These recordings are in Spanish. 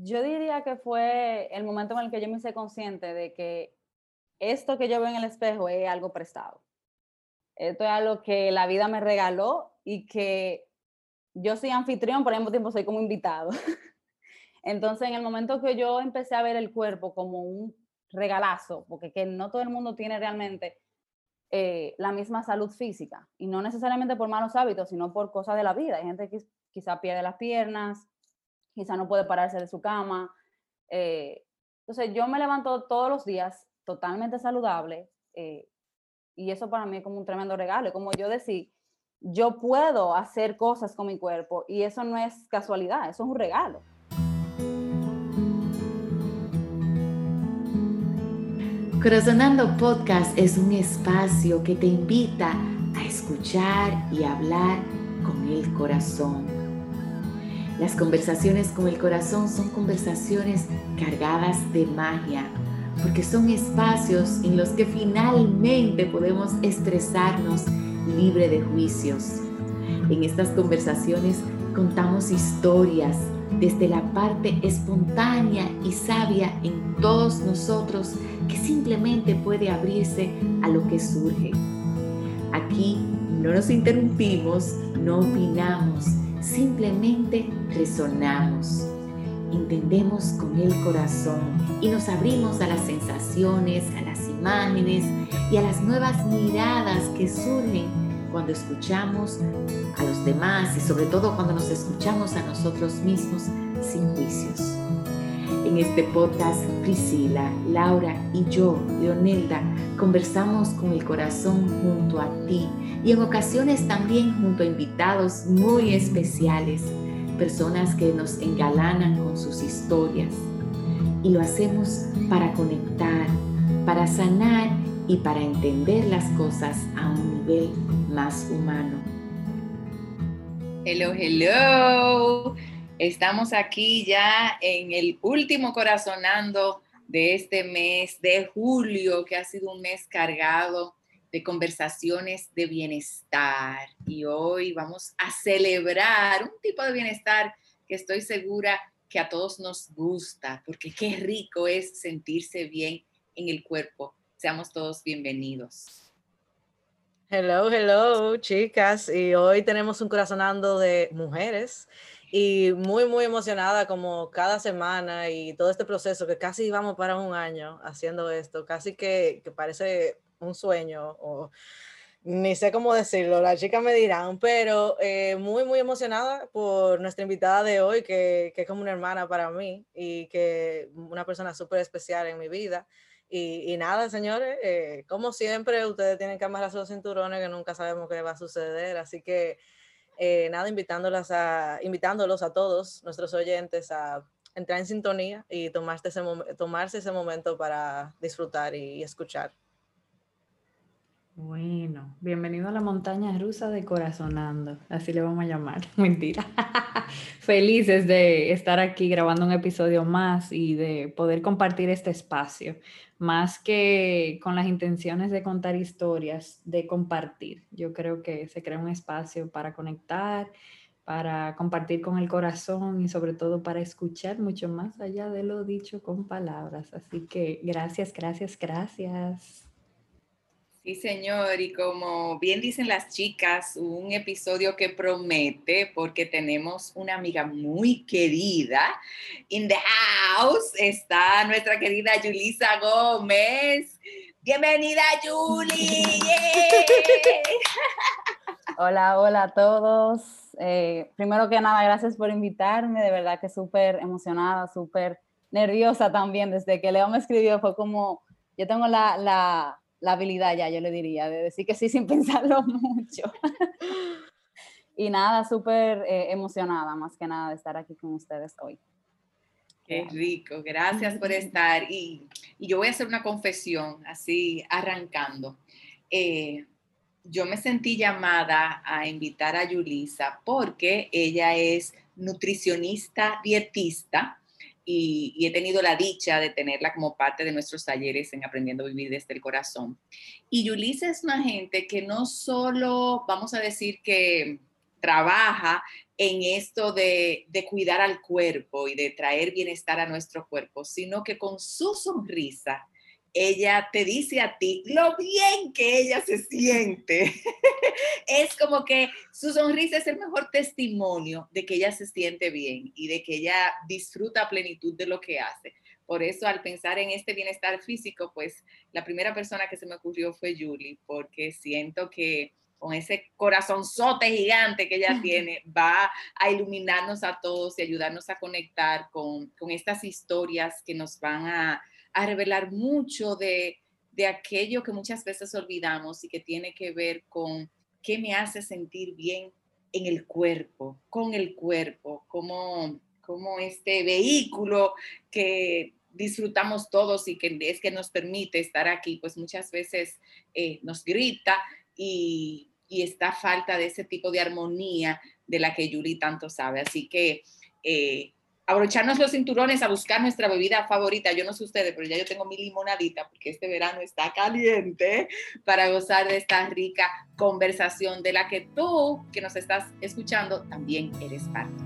Yo diría que fue el momento en el que yo me hice consciente de que esto que yo veo en el espejo es algo prestado. Esto es algo que la vida me regaló y que yo soy anfitrión, pero al mismo tiempo soy como invitado. Entonces, en el momento que yo empecé a ver el cuerpo como un regalazo, porque que no todo el mundo tiene realmente eh, la misma salud física, y no necesariamente por malos hábitos, sino por cosas de la vida. Hay gente que quizá pierde las piernas, quizá no puede pararse de su cama. Eh, entonces, yo me levanto todos los días totalmente saludable, eh, y eso para mí es como un tremendo regalo, como yo decía, yo puedo hacer cosas con mi cuerpo, y eso no es casualidad, eso es un regalo. Corazonando Podcast es un espacio que te invita a escuchar y hablar con el corazón. Las conversaciones con el corazón son conversaciones cargadas de magia, porque son espacios en los que finalmente podemos expresarnos libre de juicios. En estas conversaciones contamos historias desde la parte espontánea y sabia en todos nosotros que simplemente puede abrirse a lo que surge. Aquí no nos interrumpimos, no opinamos, simplemente resonamos. Entendemos con el corazón y nos abrimos a las sensaciones, a las imágenes y a las nuevas miradas que surgen cuando escuchamos a los demás y sobre todo cuando nos escuchamos a nosotros mismos sin juicios. En este podcast, Priscila, Laura y yo, Leonelda, conversamos con el corazón junto a ti y en ocasiones también junto a invitados muy especiales, personas que nos engalanan con sus historias. Y lo hacemos para conectar, para sanar y para entender las cosas a un nivel más humano. Hello, hello. Estamos aquí ya en el último corazonando de este mes de julio, que ha sido un mes cargado de conversaciones de bienestar. Y hoy vamos a celebrar un tipo de bienestar que estoy segura que a todos nos gusta, porque qué rico es sentirse bien en el cuerpo Seamos todos bienvenidos. Hello, hello, chicas. Y hoy tenemos un corazonando de mujeres y muy, muy emocionada como cada semana y todo este proceso que casi vamos para un año haciendo esto, casi que, parece un sueño o ni sé cómo decirlo, las chicas me dirán, pero eh, muy, muy emocionada por nuestra invitada de hoy, que, que, es como una hermana para mí y que una persona súper especial en mi vida. Y, nada, señores, eh, como siempre, ustedes tienen que amarrarse los cinturones que nunca sabemos qué va a suceder. Así que eh, nada, invitándolas a, invitándolos a todos nuestros oyentes a entrar en sintonía y tomarse ese, tomarse ese momento para disfrutar y escuchar. Bueno, bienvenido a la montaña rusa de Corazonando, así le vamos a llamar, mentira. Felices de estar aquí grabando un episodio más y de poder compartir este espacio, más que con las intenciones de contar historias, de compartir. Yo creo que se crea un espacio para conectar, para compartir con el corazón y sobre todo para escuchar mucho más allá de lo dicho con palabras. Así que gracias, gracias, gracias. Sí, señor, y como bien dicen las chicas, un episodio que promete porque tenemos una amiga muy querida. In the house está nuestra querida Julisa Gómez. Bienvenida, Julie. hola, hola a todos. Eh, primero que nada, gracias por invitarme. De verdad que súper emocionada, súper nerviosa también. Desde que Leo me escribió fue como, yo tengo la la habilidad ya, yo le diría, de decir que sí sin pensarlo mucho. y nada, súper eh, emocionada más que nada de estar aquí con ustedes hoy. Qué rico, gracias por estar. Y, yo voy a hacer una confesión, así arrancando. Eh, yo me sentí llamada a invitar a Yulisa porque ella es nutricionista dietista y, he tenido la dicha de tenerla como parte de nuestros talleres en Aprendiendo a Vivir desde el Corazón. Y Yulisa es una gente que no solo, vamos a decir que trabaja en esto de, de, cuidar al cuerpo y de traer bienestar a nuestro cuerpo, sino que con su sonrisa ella te dice a ti lo bien que ella se siente. es como que su sonrisa es el mejor testimonio de que ella se siente bien y de que ella disfruta a plenitud de lo que hace. Por eso, al pensar en este bienestar físico, pues la primera persona que se me ocurrió fue Julie, porque siento que con ese corazonzote gigante que ella tiene, va a iluminarnos a todos y ayudarnos a conectar con, con estas historias que nos van a, a revelar mucho de, de aquello que muchas veces olvidamos y que tiene que ver con qué me hace sentir bien en el cuerpo, con el cuerpo, como, como este vehículo que disfrutamos todos y que es que nos permite estar aquí, pues muchas veces eh, nos grita y, y esta falta de ese tipo de armonía de la que Yuri tanto sabe. Así que eh, abrocharnos los cinturones a buscar nuestra bebida favorita. Yo no sé ustedes, pero ya yo tengo mi limonadita porque este verano está caliente para gozar de esta rica conversación de la que tú que nos estás escuchando también eres parte.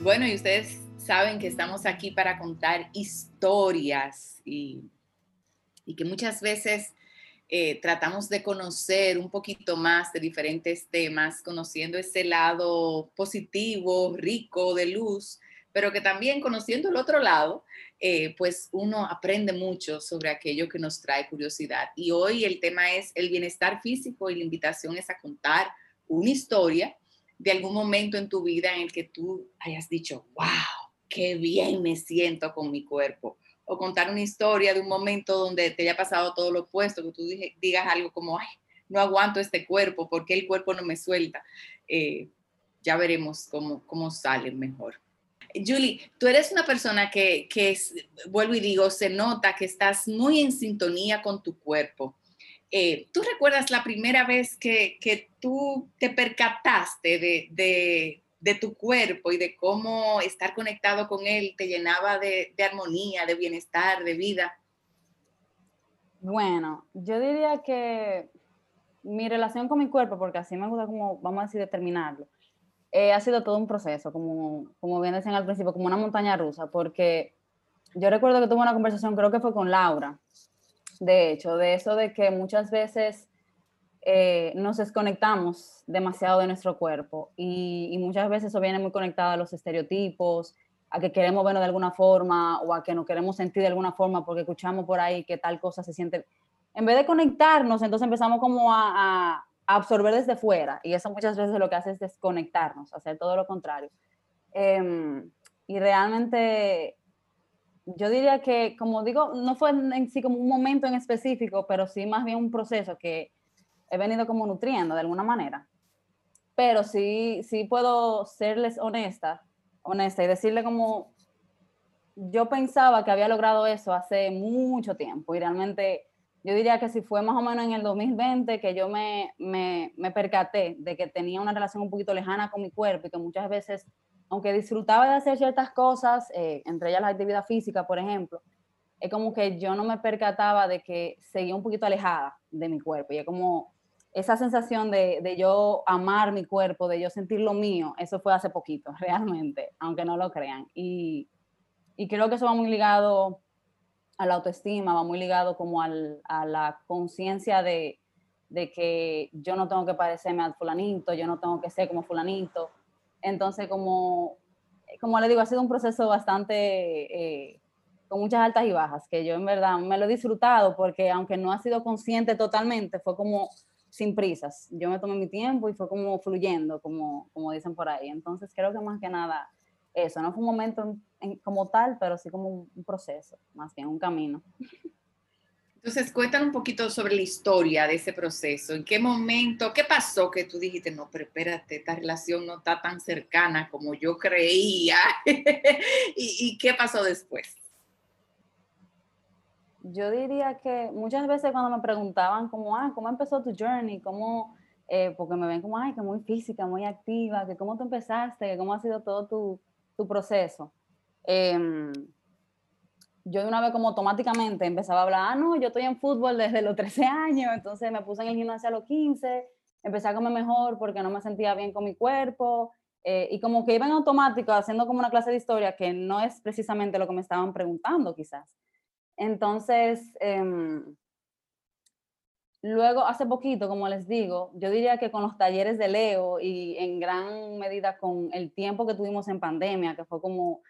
Bueno, y ustedes saben que estamos aquí para contar historias y, y que muchas veces eh, tratamos de conocer un poquito más de diferentes temas, conociendo ese lado positivo, rico, de luz, pero que también conociendo el otro lado, eh, pues uno aprende mucho sobre aquello que nos trae curiosidad. Y hoy el tema es el bienestar físico y la invitación es a contar una historia de algún momento en tu vida en el que tú hayas dicho, wow, qué bien me siento con mi cuerpo. O contar una historia de un momento donde te haya pasado todo lo opuesto, que tú digas algo como, ay, no aguanto este cuerpo, porque el cuerpo no me suelta? Eh, ya veremos cómo, cómo sale mejor. Julie, tú eres una persona que, que vuelvo y digo, se nota que estás muy en sintonía con tu cuerpo. Eh, ¿Tú recuerdas la primera vez que, que tú te percataste de, de, de tu cuerpo y de cómo estar conectado con él te llenaba de, armonía, de bienestar, de vida? Bueno, yo diría que mi relación con mi cuerpo, porque así me gusta como, vamos a decir, determinarlo, eh, ha sido todo un proceso, como, como bien decían al principio, como una montaña rusa, porque yo recuerdo que tuve una conversación, creo que fue con Laura, de hecho, de eso de que muchas veces eh, nos desconectamos demasiado de nuestro cuerpo y, muchas veces eso viene muy conectado a los estereotipos, a que queremos vernos de alguna forma o a que nos queremos sentir de alguna forma porque escuchamos por ahí que tal cosa se siente. En vez de conectarnos, entonces empezamos como a, absorber desde fuera y eso muchas veces lo que hace es desconectarnos, hacer todo lo contrario. Em, y realmente yo diría que, como digo, no fue en sí como un momento en específico, pero sí más bien un proceso que he venido como nutriendo de alguna manera. Pero sí, sí puedo serles honesta, honesta y decirle como yo pensaba que había logrado eso hace mucho tiempo y realmente yo diría que si fue más o menos en el 2020 que yo me, me, me percaté de que tenía una relación un poquito lejana con mi cuerpo y que muchas veces, aunque disfrutaba de hacer ciertas cosas, eh, entre ellas la actividad física, por ejemplo, es como que yo no me percataba de que seguía un poquito alejada de mi cuerpo y es como esa sensación de, de, yo amar mi cuerpo, de yo sentir lo mío, eso fue hace poquito, realmente, aunque no lo crean. Y, y creo que eso va muy ligado a la autoestima, va muy ligado como al, a la conciencia de, de, que yo no tengo que parecerme al fulanito, yo no tengo que ser como fulanito. Entonces, como, como le digo, ha sido un proceso bastante... Eh, con muchas altas y bajas, que yo en verdad me lo he disfrutado porque aunque no ha sido consciente totalmente, fue como sin prisas. Yo me tomé mi tiempo y fue como fluyendo, como, como dicen por ahí. Entonces creo que más que nada eso, no fue un momento como tal, pero sí como un, proceso, más bien un camino. Entonces, cuéntanos un poquito sobre la historia de ese proceso. ¿En qué momento, qué pasó que tú dijiste, no, pero espérate, esta relación no está tan cercana como yo creía? ¿Y, ¿Y qué pasó después? Yo diría que muchas veces cuando me preguntaban como, ah, ¿cómo empezó tu journey? ¿Cómo, eh, porque me ven como, ay, que muy física, muy activa, que cómo tú empezaste, que cómo ha sido todo tu, tu proceso, em, yo de una vez como automáticamente empezaba a hablar, ah, no, yo estoy en fútbol desde los 13 años, entonces me puse en el gimnasio a los 15, empecé a comer mejor porque no me sentía bien con mi cuerpo, eh, y como que iba en automático haciendo como una clase de historia que no es precisamente lo que me estaban preguntando quizás. Entonces, em, luego, hace poquito, como les digo, yo diría que con los talleres de Leo y en gran medida con el tiempo que tuvimos en pandemia, que fue como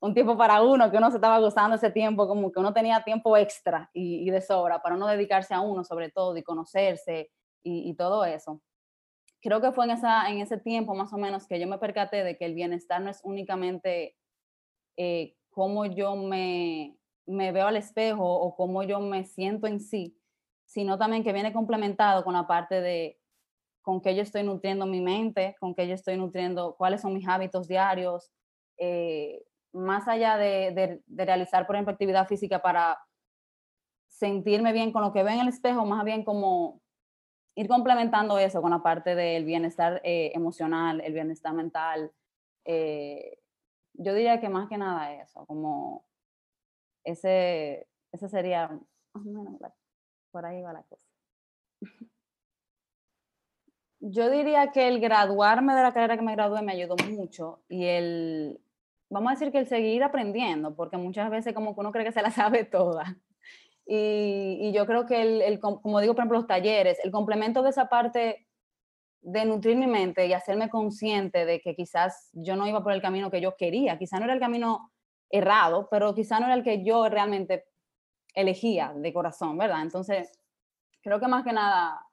un tiempo para uno, que uno se estaba gozando ese tiempo, como que uno tenía tiempo extra y, de sobra para uno dedicarse a uno sobre todo y conocerse y, todo eso. Creo que fue en, esa, en ese tiempo más o menos que yo me percaté de que el bienestar no es únicamente eh, cómo yo me, me veo al espejo o cómo yo me siento en sí, sino también que viene complementado con la parte de con qué yo estoy nutriendo mi mente, con qué yo estoy nutriendo, cuáles son mis hábitos diarios, eh, más allá de, realizar, por ejemplo, actividad física para sentirme bien con lo que veo en el espejo, más bien como ir complementando eso con la parte del bienestar eh, emocional, el bienestar mental. Eh, yo diría que más que nada eso, como ese, ese sería por ahí va la cosa. Yo diría que el graduarme de la carrera que me gradué me ayudó mucho y el vamos a decir que el seguir aprendiendo, porque muchas veces como que uno cree que se la sabe toda. Y, y yo creo que, el, el, como digo, por ejemplo, los talleres, el complemento de esa parte de nutrir mi mente y hacerme consciente de que quizás yo no iba por el camino que yo quería, quizás no era el camino errado, pero quizás no era el que yo realmente elegía de corazón, ¿verdad? Entonces, creo que más que nada,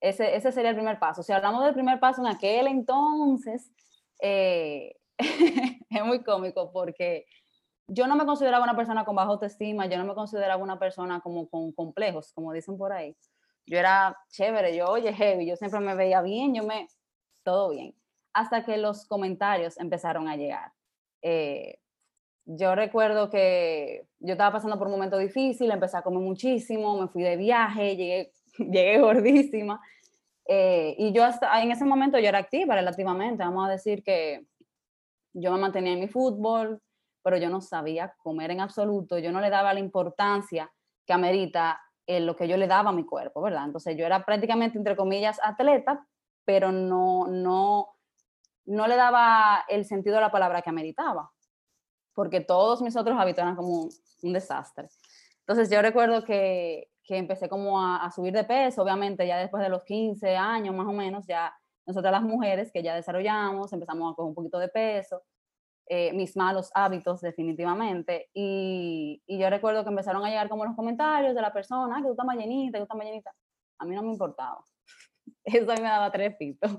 ese, ese sería el primer paso. Si hablamos del primer paso en aquel entonces, eh, es muy cómico porque yo no me consideraba una persona con baja autoestima, yo no me consideraba una persona como con complejos, como dicen por ahí. Yo era chévere, yo oye heavy, yo siempre me veía bien, yo me, todo bien. Hasta que los comentarios empezaron a llegar. Eh, yo recuerdo que yo estaba pasando por un momento difícil, empecé a comer muchísimo, me fui de viaje, llegué, llegué gordísima. Eh, y yo hasta en ese momento yo era activa relativamente, vamos a decir que yo me mantenía en mi fútbol, pero yo no sabía comer en absoluto, yo no le daba la importancia que amerita en lo que yo le daba a mi cuerpo, ¿verdad? Entonces yo era prácticamente, entre comillas, atleta, pero no, no, no le daba el sentido de la palabra que ameritaba, porque todos mis otros hábitos eran como un, desastre. Entonces yo recuerdo que, que empecé como a, a, subir de peso, obviamente ya después de los 15 años más o menos, ya nosotras las mujeres que ya desarrollamos, empezamos a coger un poquito de peso, eh, mis malos hábitos definitivamente, y, y, yo recuerdo que empezaron a llegar como los comentarios de la persona, que tú estás más llenita, que tú estás más llenita. A mí no me importaba. Eso a mí me daba tres pitos.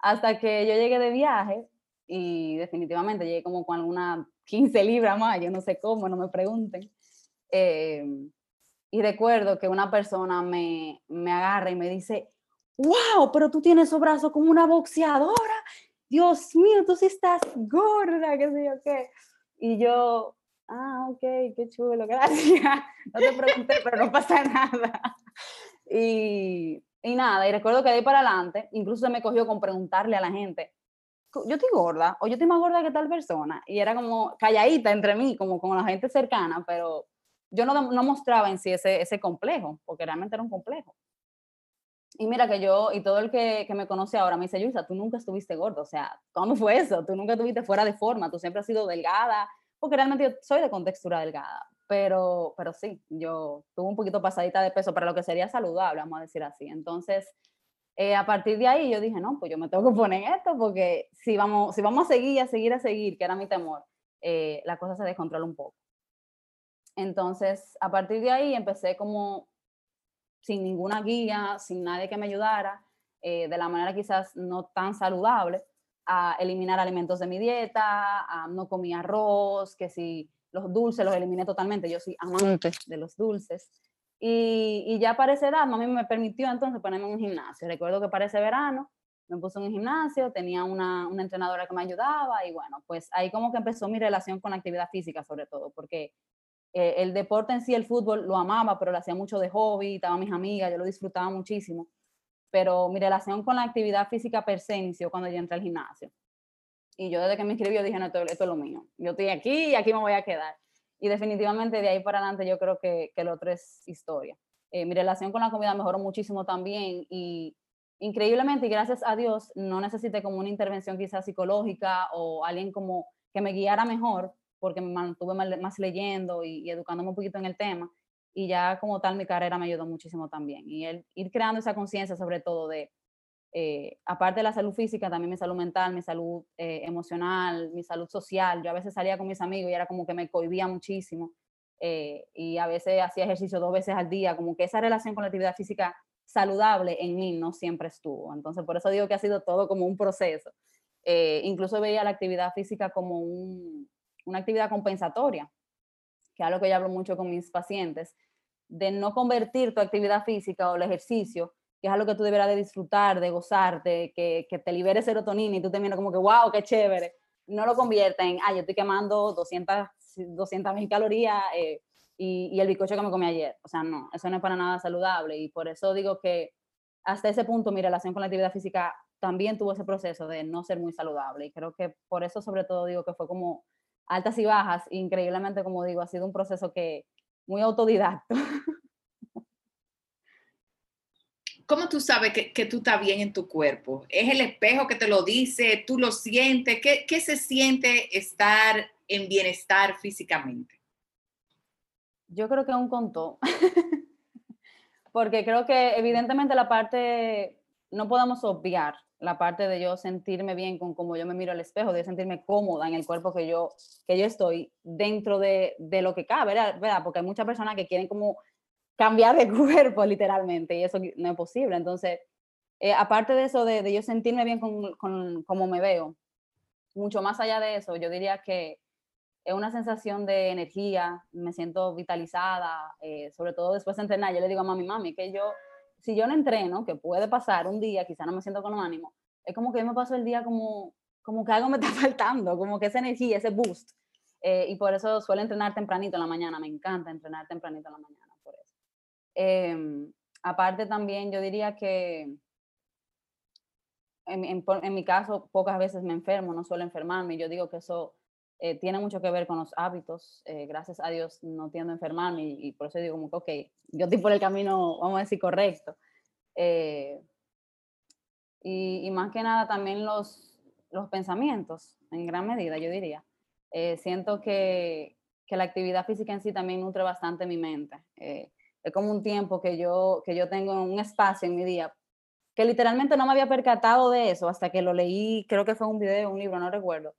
Hasta que yo llegué de viaje y definitivamente llegué como con algunas 15 libras más, yo no sé cómo, no me pregunten. Eh, y recuerdo que una persona me, me agarra y me dice, wow, pero tú tienes esos brazos como una boxeadora. Dios mío, tú sí estás gorda, qué sé yo qué. Y yo, ah, ok, qué chulo, gracias. No te pregunté, pero no pasa nada. Y, y nada, y recuerdo que de ahí para adelante, incluso se me cogió con preguntarle a la gente, yo estoy gorda o yo estoy más gorda que tal persona. Y era como calladita entre mí, como con la gente cercana, pero yo no, no mostraba en sí ese, ese complejo, porque realmente era un complejo. Y mira que yo, y todo el que, que me conoce ahora me dice, Luisa, tú nunca estuviste gordo, o sea, ¿cómo fue eso? Tú nunca estuviste fuera de forma, tú siempre has sido delgada, porque realmente yo soy de contextura delgada, pero, pero sí, yo tuve un poquito pasadita de peso para lo que sería saludable, vamos a decir así. Entonces, eh, a partir de ahí yo dije, no, pues yo me tengo que poner esto, porque si vamos, si vamos a seguir, a seguir, a seguir, que era mi temor, eh, la cosa se descontrola un poco. Entonces, a partir de ahí empecé como sin ninguna guía, sin nadie que me ayudara, eh, de la manera quizás no tan saludable, a eliminar alimentos de mi dieta, a no comía arroz, que si los dulces los eliminé totalmente, yo soy amante de los dulces. Y, y ya para esa edad, mami me permitió entonces ponerme en un gimnasio. Recuerdo que para ese verano me puse en un gimnasio, tenía una, una entrenadora que me ayudaba y bueno, pues ahí como que empezó mi relación con la actividad física sobre todo, porque eh, el deporte en sí, el fútbol, lo amaba, pero lo hacía mucho de hobby, estaba mis amigas, yo lo disfrutaba muchísimo. Pero mi relación con la actividad física per se inició cuando yo entré al gimnasio. Y yo desde que me inscribí, yo dije, no, esto, esto es lo mío. Yo estoy aquí y aquí me voy a quedar. Y definitivamente de ahí para adelante yo creo que, que lo otro es historia. Eh, mi relación con la comida mejoró muchísimo también y increíblemente y gracias a Dios no necesité como una intervención quizás psicológica o alguien como que me guiara mejor porque me mantuve más, leyendo y, educándome un poquito en el tema y ya como tal mi carrera me ayudó muchísimo también y el ir creando esa conciencia sobre todo de eh, aparte de la salud física, también mi salud mental, mi salud eh, emocional, mi salud social. Yo a veces salía con mis amigos y era como que me cohibía muchísimo eh, y a veces hacía ejercicio dos veces al día, como que esa relación con la actividad física saludable en mí no siempre estuvo. Entonces, por eso digo que ha sido todo como un proceso. incluso veía la actividad física como una actividad compensatoria, que es algo que yo hablo mucho con mis pacientes, de no convertir tu actividad física o el ejercicio que es algo que tú deberás de disfrutar, de gozarte, que, que te libere serotonina y tú te miras como que, wow, qué chévere. No lo convierta en, ah, yo estoy quemando 200 mil calorías eh, y, y, el bizcocho que me comí ayer. O sea, no, eso no es para nada saludable y por eso digo que hasta ese punto mi relación con la actividad física también tuvo ese proceso de no ser muy saludable y creo que por eso sobre todo digo que fue como altas y bajas, increíblemente como digo, ha sido un proceso que muy autodidacto. ¿cómo tú sabes que, tú estás bien en tu cuerpo? ¿Es el espejo que te lo dice? ¿Tú lo sientes? ¿Qué, qué se siente estar en bienestar físicamente? Yo creo que un contó. Porque creo que evidentemente la parte, no podemos obviar la parte de yo sentirme bien con cómo yo me miro al espejo, de sentirme cómoda en el cuerpo que yo, que yo estoy dentro de, de lo que cabe, ¿verdad? Porque hay muchas personas que quieren como cambiar de cuerpo literalmente y eso no es posible. Entonces, eh, aparte de eso, de, yo sentirme bien con, con cómo me veo, mucho más allá de eso, yo diría que es una sensación de energía, me siento vitalizada, eh, sobre todo después de entrenar, yo le digo a mami, mami, que yo, si yo no entreno, que puede pasar un día, quizá no me siento con ánimo, es como que yo me paso el día como, como que algo me está faltando, como que esa energía, ese boost. Eh, y por eso suelo entrenar tempranito en la mañana, me encanta entrenar tempranito en la mañana. Em, aparte también yo diría que en, mi caso pocas veces me enfermo, no suelo enfermarme. Yo digo que eso eh, tiene mucho que ver con los hábitos. Eh, gracias a Dios no tiendo a enfermarme y, por eso digo como que, ok, yo estoy por el camino, vamos a decir, correcto. Eh, y, más que nada también los, los pensamientos, en gran medida, yo diría. siento que, que, la actividad física en sí también nutre bastante mi mente es como un tiempo que yo, que yo tengo un espacio en mi día, que literalmente no me había percatado de eso hasta que lo leí, creo que fue un video, un libro, no recuerdo,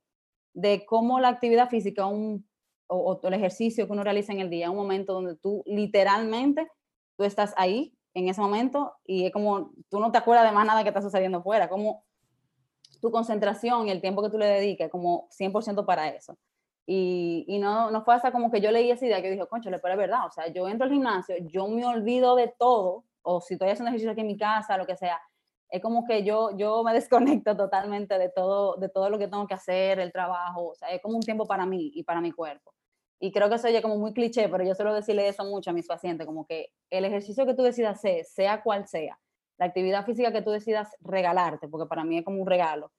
de cómo la actividad física un, o, el ejercicio que uno realiza en el día, un momento donde tú literalmente, tú estás ahí en ese momento y es como, tú no te acuerdas de más nada que está sucediendo fuera, como tu concentración y el tiempo que tú le dediques como 100% para eso. Y, y, no, no fue hasta como que yo leí esa idea que dije, concho, pero es verdad, o sea, yo entro al gimnasio, yo me olvido de todo, o si estoy haciendo ejercicio aquí en mi casa, lo que sea, es como que yo, yo me desconecto totalmente de todo, de todo lo que tengo que hacer, el trabajo, o sea, es como un tiempo para mí y para mi cuerpo. Y creo que eso oye como muy cliché, pero yo suelo decirle eso mucho a mis pacientes, como que el ejercicio que tú decidas hacer, sea cual sea, la actividad física que tú decidas regalarte, porque para mí es como un regalo,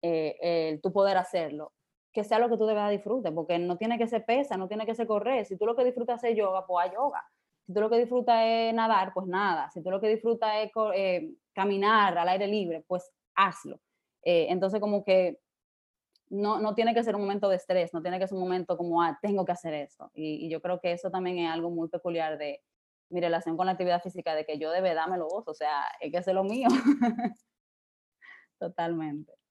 eh, el tú poder hacerlo, que sea lo que tú de verdad porque no tiene que ser pesa, no tiene que ser correr. Si tú lo que disfrutas es yoga, pues a yoga. Si tú lo que disfrutas es nadar, pues nada. Si tú lo que disfrutas es eh, caminar al aire libre, pues hazlo. Eh, entonces, como que no, no, tiene que ser un momento de estrés, no tiene que ser un momento como, ah, tengo que hacer esto. Y, yo creo que eso también es algo muy peculiar de mi relación con la actividad física, de que yo de verdad me lo gozo, o sea, es que es lo mío. Totalmente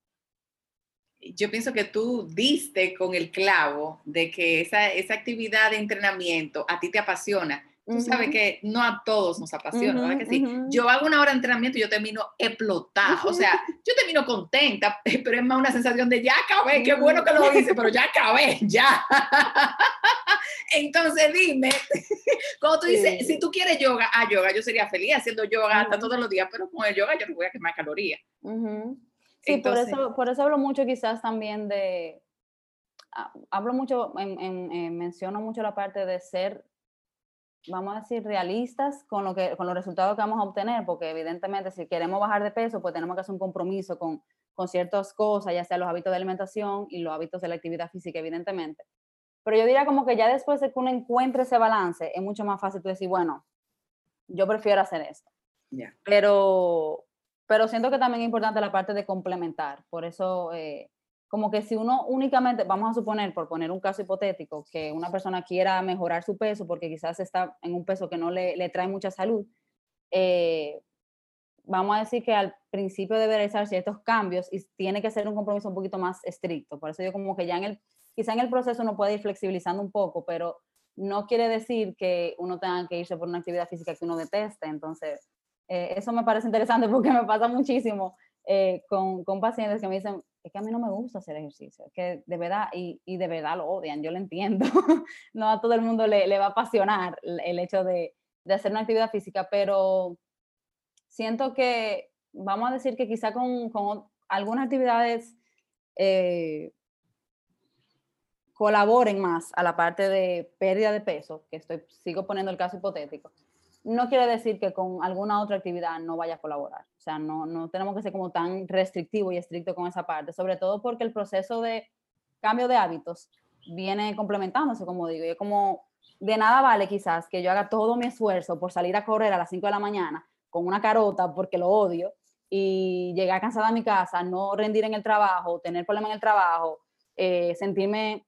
yo pienso que tú diste con el clavo de que esa, esa actividad de entrenamiento a ti te apasiona. Tú sabes que no a todos nos apasiona, ¿verdad que sí? Yo hago una hora de entrenamiento y yo termino explotada, o sea, yo termino contenta, pero es más una sensación de ya acabé, qué bueno que lo hice, pero ya acabé, ya. Entonces dime, cuando tú dices, si tú quieres yoga, ah, yoga, yo sería feliz haciendo yoga hasta todos los días, pero con el yoga yo no voy a quemar calorías. Sí, por, eso, por eso hablo mucho quizás también de, ah, hablo mucho, en, menciono mucho la parte de ser, vamos a decir, realistas con, lo que, con los resultados que vamos a obtener, porque evidentemente si queremos bajar de peso, pues tenemos que hacer un compromiso con, con ciertas cosas, ya sea los hábitos de alimentación y los hábitos de la actividad física, evidentemente. Pero yo diría como que ya después de que uno encuentre ese balance, es mucho más fácil tú decir, bueno, yo prefiero hacer esto. Pero, pero siento que también es importante la parte de complementar. Por eso, eh, como que si uno únicamente, vamos a suponer, por poner un caso hipotético, que una persona quiera mejorar su peso porque quizás está en un peso que no le, le trae mucha salud, eh, vamos a decir que al principio debe realizar ciertos cambios y tiene que ser un compromiso un poquito más estricto. Por eso yo como que ya en el, quizá en el proceso uno puede ir flexibilizando un poco, pero no quiere decir que uno tenga que irse por una actividad física que uno deteste. Entonces, eh, eso me parece interesante porque me pasa muchísimo eh, con, con, pacientes que me dicen, es que a mí no me gusta hacer ejercicio, que de verdad, y, y de verdad lo odian, yo lo entiendo. no a todo el mundo le, le va a apasionar el hecho de, de hacer una actividad física, pero siento que, vamos a decir que quizá con, con algunas actividades eh, colaboren más a la parte de pérdida de peso, que estoy, sigo poniendo el caso hipotético, no quiere decir que con alguna otra actividad no vaya a colaborar. O sea, no, no tenemos que ser como tan restrictivo y estricto con esa parte, sobre todo porque el proceso de cambio de hábitos viene complementándose, como digo, y es como de nada vale quizás que yo haga todo mi esfuerzo por salir a correr a las 5 de la mañana con una carota porque lo odio y llegar cansada a mi casa, no rendir en el trabajo, tener problemas en el trabajo, eh, sentirme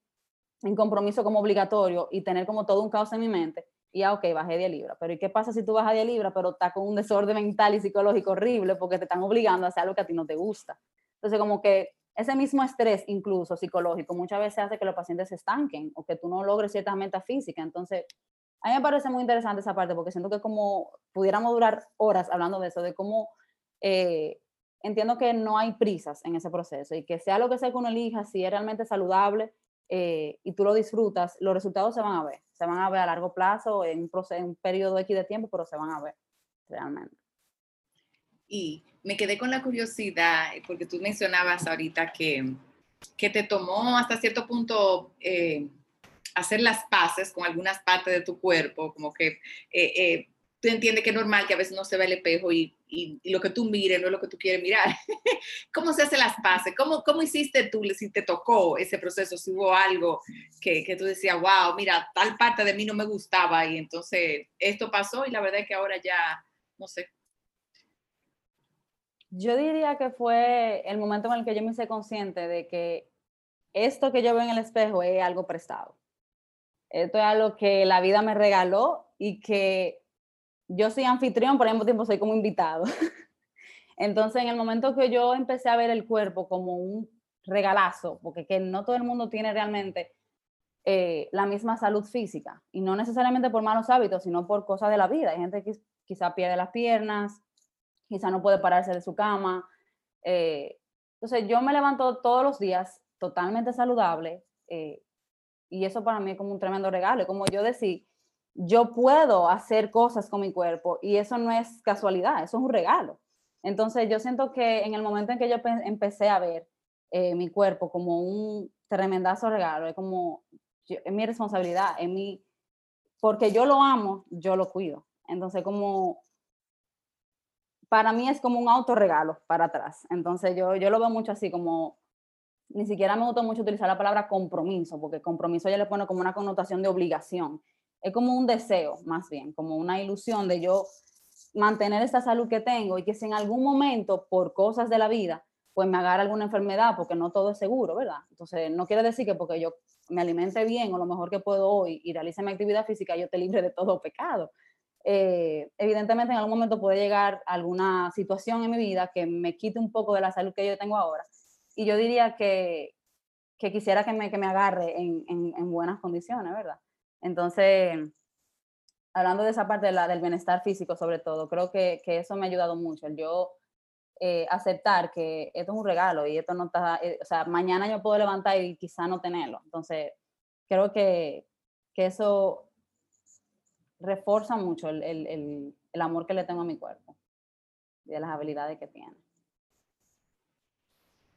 en compromiso como obligatorio y tener como todo un caos en mi mente. Y ya, ok, bajé 10 libras. Pero ¿y qué pasa si tú bajas 10 libras, pero estás con un desorden mental y psicológico horrible porque te están obligando a hacer algo que a ti no te gusta? Entonces, como que ese mismo estrés, incluso psicológico, muchas veces hace que los pacientes se estanquen o que tú no logres ciertas metas físicas. Entonces, a mí me parece muy interesante esa parte porque siento que como pudiéramos durar horas hablando de eso, de cómo eh, entiendo que no hay prisas en ese proceso y que sea lo que sea que uno elija, si es realmente saludable eh, y tú lo disfrutas, los resultados se van a ver, se van a ver a largo plazo, en un, proceso, en un periodo X de tiempo, pero se van a ver realmente. Y me quedé con la curiosidad, porque tú mencionabas ahorita que, que te tomó hasta cierto punto eh, hacer las paces con algunas partes de tu cuerpo, como que eh, eh, tú entiendes que es normal que a veces no se ve el espejo y, y, lo que tú mires no es lo que tú quieres mirar. ¿Cómo se hacen las paces? ¿Cómo, ¿Cómo hiciste tú, si te tocó ese proceso, si hubo algo que, que tú decías, wow, mira, tal parte de mí no me gustaba y entonces esto pasó y la verdad es que ahora ya, no sé. Yo diría que fue el momento en el que yo me hice consciente de que esto que yo veo en el espejo es algo prestado. Esto es algo que la vida me regaló y que yo soy anfitrión, pero al mismo tiempo soy como invitado. Entonces, en el momento que yo empecé a ver el cuerpo como un regalazo, porque que no todo el mundo tiene realmente eh, la misma salud física, y no necesariamente por malos hábitos, sino por cosas de la vida. Hay gente que quizá pierde las piernas, quizá no puede pararse de su cama. Eh, entonces, yo me levanto todos los días totalmente saludable, eh, y eso para mí es como un tremendo regalo. Como yo decía, yo puedo hacer cosas con mi cuerpo y eso no es casualidad, eso es un regalo. Entonces yo siento que en el momento en que yo empecé a ver eh, mi cuerpo como un tremendazo regalo, es como, es mi responsabilidad, es mi, porque yo lo amo, yo lo cuido. Entonces como, para mí es como un autorregalo para atrás. Entonces yo, yo lo veo mucho así como ni siquiera me gusta mucho utilizar la palabra compromiso, porque compromiso ya le pone como una connotación de obligación. Es como un deseo, más bien, como una ilusión de yo mantener esta salud que tengo y que si en algún momento, por cosas de la vida, pues me agarra alguna enfermedad, porque no todo es seguro, ¿verdad? Entonces, no quiere decir que porque yo me alimente bien o lo mejor que puedo hoy y realice mi actividad física, yo te libre de todo pecado. Eh, evidentemente, en algún momento puede llegar alguna situación en mi vida que me quite un poco de la salud que yo tengo ahora y yo diría que, que quisiera que me, que me agarre en, en, en, buenas condiciones, ¿verdad? Entonces, hablando de esa parte de la, del bienestar físico sobre todo, creo que, que, eso me ha ayudado mucho, el yo eh, aceptar que esto es un regalo y esto no está, eh, o sea, mañana yo puedo levantar y quizá no tenerlo. Entonces, creo que, que eso refuerza mucho el, el, el amor que le tengo a mi cuerpo y de las habilidades que tiene.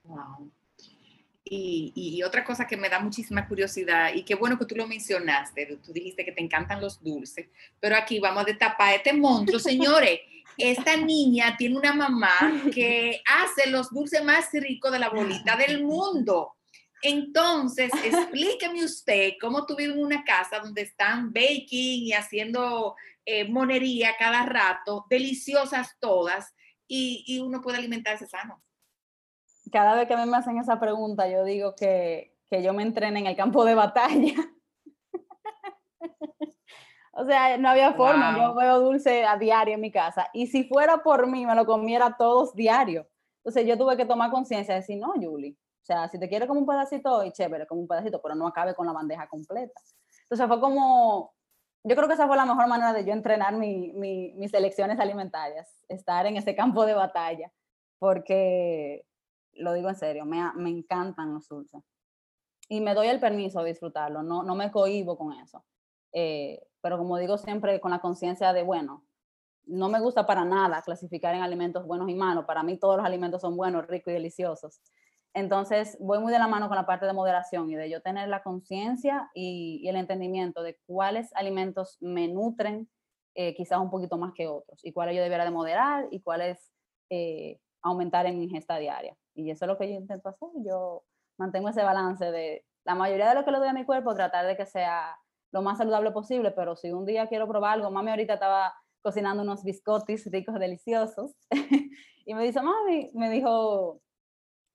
Wow. Y, otra cosa que me da muchísima curiosidad, y qué bueno que tú lo mencionaste, tú dijiste que te encantan los dulces, pero aquí vamos a destapar este monstruo, señores. Esta niña tiene una mamá que hace los dulces más ricos de la bolita del mundo. Entonces, explíqueme usted cómo en una casa donde están baking y haciendo eh, monería cada rato, deliciosas todas, y, y uno puede alimentarse sano cada vez que a mí me hacen esa pregunta, yo digo que, que yo me entrené en el campo de batalla. o sea, no había forma. Yo veo dulce a diario en mi casa. Y si fuera por mí, me lo comiera todos diario. Entonces yo tuve que tomar conciencia de decir, no, Julie. O sea, si te quieres como un pedacito, y chévere, como un pedacito, pero no acabe con la bandeja completa. Entonces fue como, yo creo que esa fue la mejor manera de yo entrenar mi, mi, mis elecciones alimentarias, estar en ese campo de batalla, porque lo digo en serio, me, me encantan los dulces. Y me doy el permiso de disfrutarlo, no, no me cohibo con eso. Eh, pero como digo siempre, con la conciencia de, bueno, no me gusta para nada clasificar en alimentos buenos y malos. Para mí todos los alimentos son buenos, ricos y deliciosos. Entonces, voy muy de la mano con la parte de moderación y de yo tener la conciencia y, el entendimiento de cuáles alimentos me nutren eh, quizás un poquito más que otros y cuáles yo debiera de moderar y cuáles eh, aumentar en mi ingesta diaria. Y eso es lo que yo intento hacer. Yo mantengo ese balance de la mayoría de lo que le doy a mi cuerpo, tratar de que sea lo más saludable posible, pero si un día quiero probar algo, mami ahorita estaba cocinando unos biscotis ricos, deliciosos, y me dice, mami, me dijo,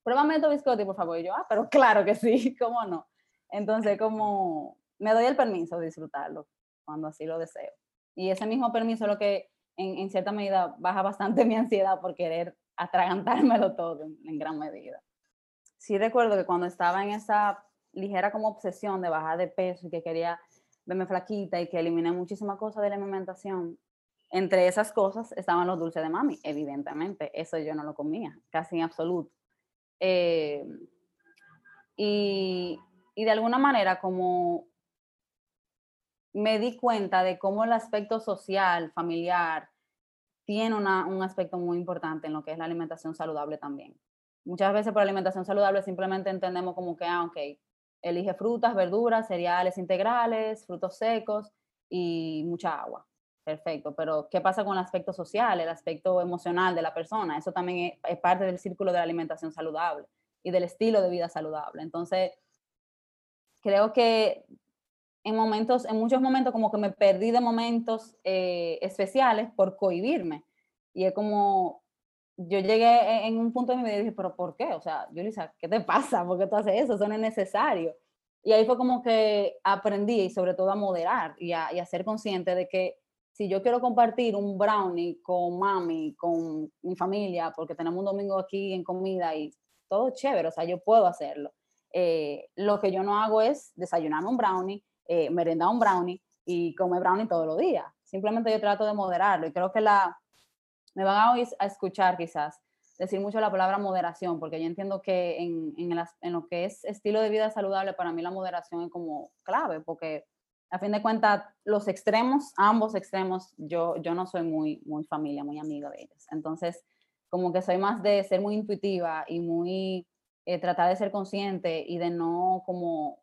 pruébame estos biscotis, por favor. Y yo, ah, pero claro que sí, ¿cómo no? Entonces, como me doy el permiso de disfrutarlo cuando así lo deseo. Y ese mismo permiso es lo que en, en cierta medida baja bastante mi ansiedad por querer atragantármelo todo en, gran medida. Sí recuerdo que cuando estaba en esa ligera como obsesión de bajar de peso y que quería verme flaquita y que eliminé muchísimas cosas de la alimentación, entre esas cosas estaban los dulces de mami, evidentemente, eso yo no lo comía, casi en absoluto. Eh, y, y de alguna manera como me di cuenta de cómo el aspecto social, familiar, tiene un aspecto muy importante en lo que es la alimentación saludable también. Muchas veces por alimentación saludable simplemente entendemos como que, ah, ok, elige frutas, verduras, cereales integrales, frutos secos y mucha agua. Perfecto, pero ¿qué pasa con el aspecto social, el aspecto emocional de la persona? Eso también es parte del círculo de la alimentación saludable y del estilo de vida saludable. Entonces, creo que en momentos, en muchos momentos como que me perdí de momentos eh, especiales por cohibirme. Y es como, yo llegué e, en un punto de mi vida y dije, pero ¿por qué? O sea, Yulisa, ¿qué te pasa? ¿Por qué tú haces eso? Eso no es necesario. Y ahí fue como que aprendí y sobre todo a moderar y a, y a ser consciente de que si yo quiero compartir un brownie con mami, con mi familia, porque tenemos un domingo aquí en comida y todo chévere, o sea, yo puedo hacerlo. Eh, lo que yo no hago es desayunarme un brownie, eh, merendar un brownie y comer brownie todos los días. Simplemente yo trato de moderarlo y creo que la, me van a oír a escuchar quizás decir mucho la palabra moderación, porque yo entiendo que en, en, en, lo que es estilo de vida saludable, para mí la moderación es como clave, porque a fin de cuentas, los extremos, ambos extremos, yo, yo no soy muy, muy familia, muy amiga de ellos. Entonces, como que soy más de ser muy intuitiva y muy eh, tratar de ser consciente y de no como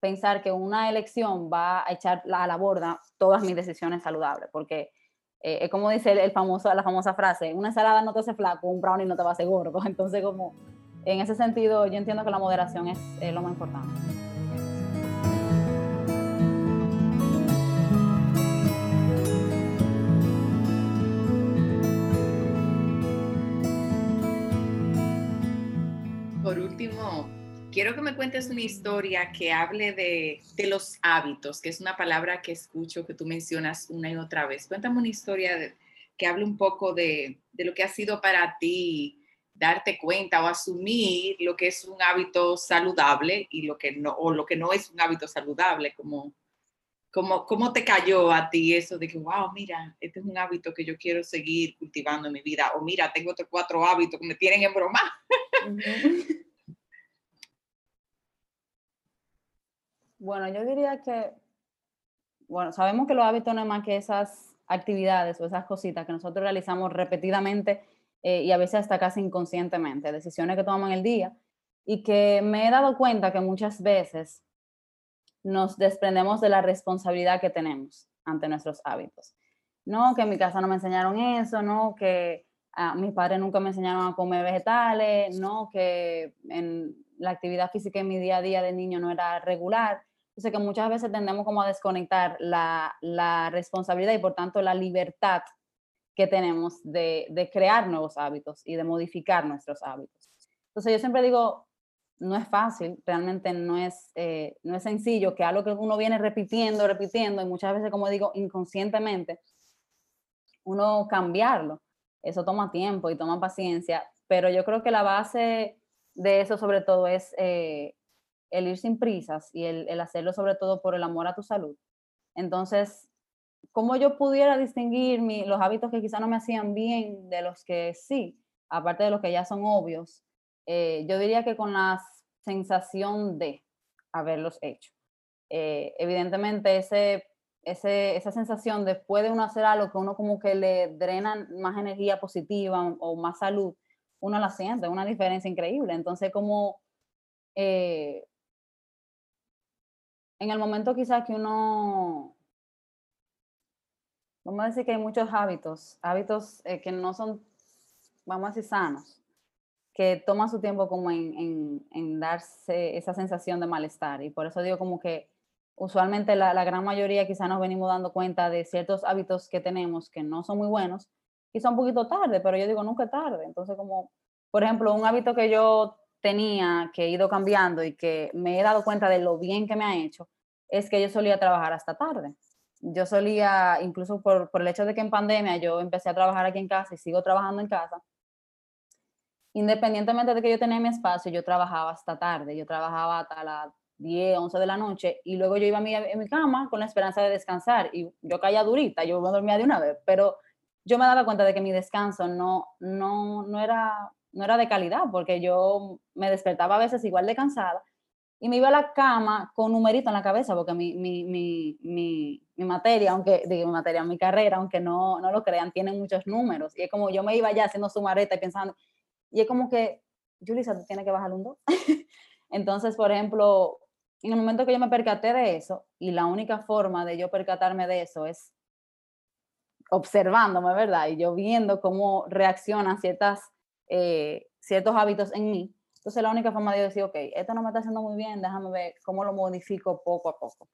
pensar que una elección va a echar a la borda todas mis decisiones saludables, porque eh, es como dice el, famoso, la famosa frase, una ensalada no te hace flaco, un brownie no te va a hacer gordo. Entonces, como en ese sentido, yo entiendo que la moderación es, lo más importante. Quiero que me cuentes una historia que hable de, de, los hábitos, que es una palabra que escucho que tú mencionas una y otra vez. Cuéntame una historia que hable un poco de, de, lo que ha sido para ti darte cuenta o asumir lo que es un hábito saludable y lo que no, o lo que no es un hábito saludable, como, como, ¿Cómo te cayó a ti eso de que, wow, mira, este es un hábito que yo quiero seguir cultivando en mi vida? O mira, tengo otros cuatro hábitos que me tienen en broma. Bueno, yo diría que, bueno, sabemos que los hábitos no es más que esas actividades o esas cositas que nosotros realizamos repetidamente eh, y a veces hasta casi inconscientemente, decisiones que tomamos en el día y que me he dado cuenta que muchas veces nos desprendemos de la responsabilidad que tenemos ante nuestros hábitos. No, que en mi casa no me enseñaron eso, no, que a mis padres nunca me enseñaron a comer vegetales, no, que en la actividad física en mi día a día de niño no era regular. Entonces que muchas veces tendemos como a desconectar la, la responsabilidad y por tanto la libertad que tenemos de, de, crear nuevos hábitos y de modificar nuestros hábitos. Entonces yo siempre digo, no es fácil, realmente no es, eh, no es sencillo, que algo que uno viene repitiendo, repitiendo, y muchas veces, como digo, inconscientemente, uno cambiarlo. Eso toma tiempo y toma paciencia, pero yo creo que la base de eso sobre todo es eh, el ir sin prisas y el, el, hacerlo sobre todo por el amor a tu salud. Entonces, ¿cómo yo pudiera distinguir mi, los hábitos que quizá no me hacían bien de los que sí, aparte de los que ya son obvios? Eh, yo diría que con la sensación de haberlos hecho. Eh, evidentemente, ese, ese, esa sensación después de uno hacer algo que uno como que le drena más energía positiva o más salud, uno la siente, una diferencia increíble. Entonces, como eh, en el momento quizás que uno, vamos a decir que hay muchos hábitos, hábitos que no son, vamos a decir, sanos que toma su tiempo como en, en, darse esa sensación de malestar. Y por eso digo como que usualmente la, gran mayoría quizá nos venimos dando cuenta de ciertos hábitos que tenemos que no son muy buenos, quizá un poquito tarde, pero yo digo nunca tarde. Entonces como, por ejemplo, un hábito que yo tenía, que he ido cambiando y que me he dado cuenta de lo bien que me ha hecho, es que yo solía trabajar hasta tarde. Yo solía, incluso por, el hecho de que en pandemia yo empecé a trabajar aquí en casa y sigo trabajando en casa, independientemente de que yo tenía mi espacio, yo trabajaba hasta tarde, yo trabajaba hasta las 10, 11 de la noche y luego yo iba a mi, mi cama con la esperanza de descansar y yo caía durita, yo me dormía de una vez, pero yo me daba cuenta de que mi descanso no, no, no, era, no era de calidad porque yo me despertaba a veces igual de cansada y me iba a la cama con numerito en la cabeza porque mi, mi, mi, mi, mi materia, aunque digo mi materia, mi carrera, aunque no, no lo crean, tiene muchos números y es como yo me iba ya haciendo su mareta y pensando, y es como que, Julissa, tú tienes que bajar un 2. Entonces, por ejemplo, en el momento que yo me percaté de eso, y la única forma de yo percatarme de eso es observándome, ¿verdad? Y yo viendo cómo reaccionan ciertas, eh, ciertos hábitos en mí. Entonces, la única forma de yo decir, ok, esto no me está haciendo muy bien, déjame ver cómo lo modifico poco a poco.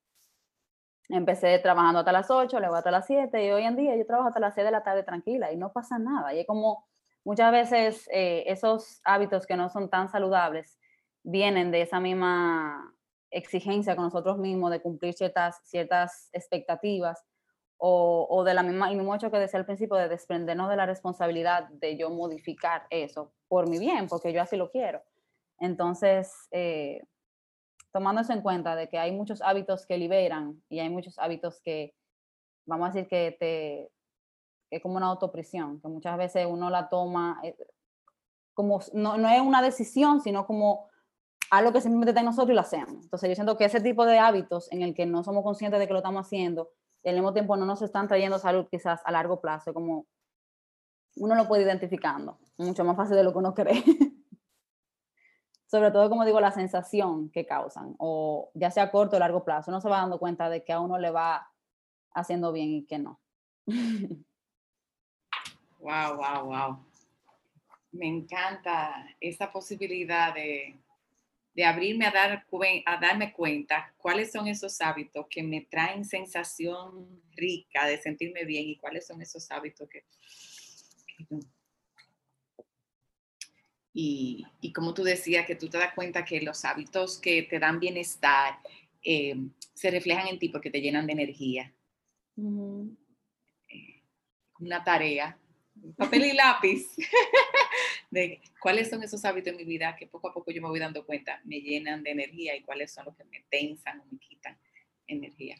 Empecé trabajando hasta las 8, luego hasta las 7, y hoy en día yo trabajo hasta las 6 de la tarde tranquila y no pasa nada. Y es como muchas veces eh, esos hábitos que no son tan saludables vienen de esa misma exigencia con nosotros mismos de cumplir ciertas, ciertas expectativas o, de la misma, el mismo hecho que decía al principio de desprendernos de la responsabilidad de yo modificar eso por mi bien, porque yo así lo quiero. Entonces, eh, tomando eso en cuenta de que hay muchos hábitos que liberan y hay muchos hábitos que, vamos a decir, que te, es como una autoprisión, que muchas veces uno la toma eh, como, no, no, es una decisión, sino como algo que simplemente está en nosotros y lo hacemos. Entonces yo siento que ese tipo de hábitos en el que no somos conscientes de que lo estamos haciendo y al mismo tiempo no nos están trayendo salud quizás a largo plazo, como uno lo puede identificando, mucho más fácil de lo que uno cree. Sobre todo, como digo, la sensación que causan, o ya sea corto o largo plazo, uno se va dando cuenta de que a uno le va haciendo bien y que no. Wow, wow, wow. Me encanta esa posibilidad de, de abrirme a, dar, a darme cuenta cuáles son esos hábitos que me traen sensación rica de sentirme bien y cuáles son esos hábitos que, y, y, como tú decías, que tú te das cuenta que los hábitos que te dan bienestar eh, se reflejan en ti porque te llenan de energía. Eh, una tarea papel y lápiz de cuáles son esos hábitos en mi vida que poco a poco yo me voy dando cuenta, me llenan de energía y cuáles son los que me tensan o me quitan energía.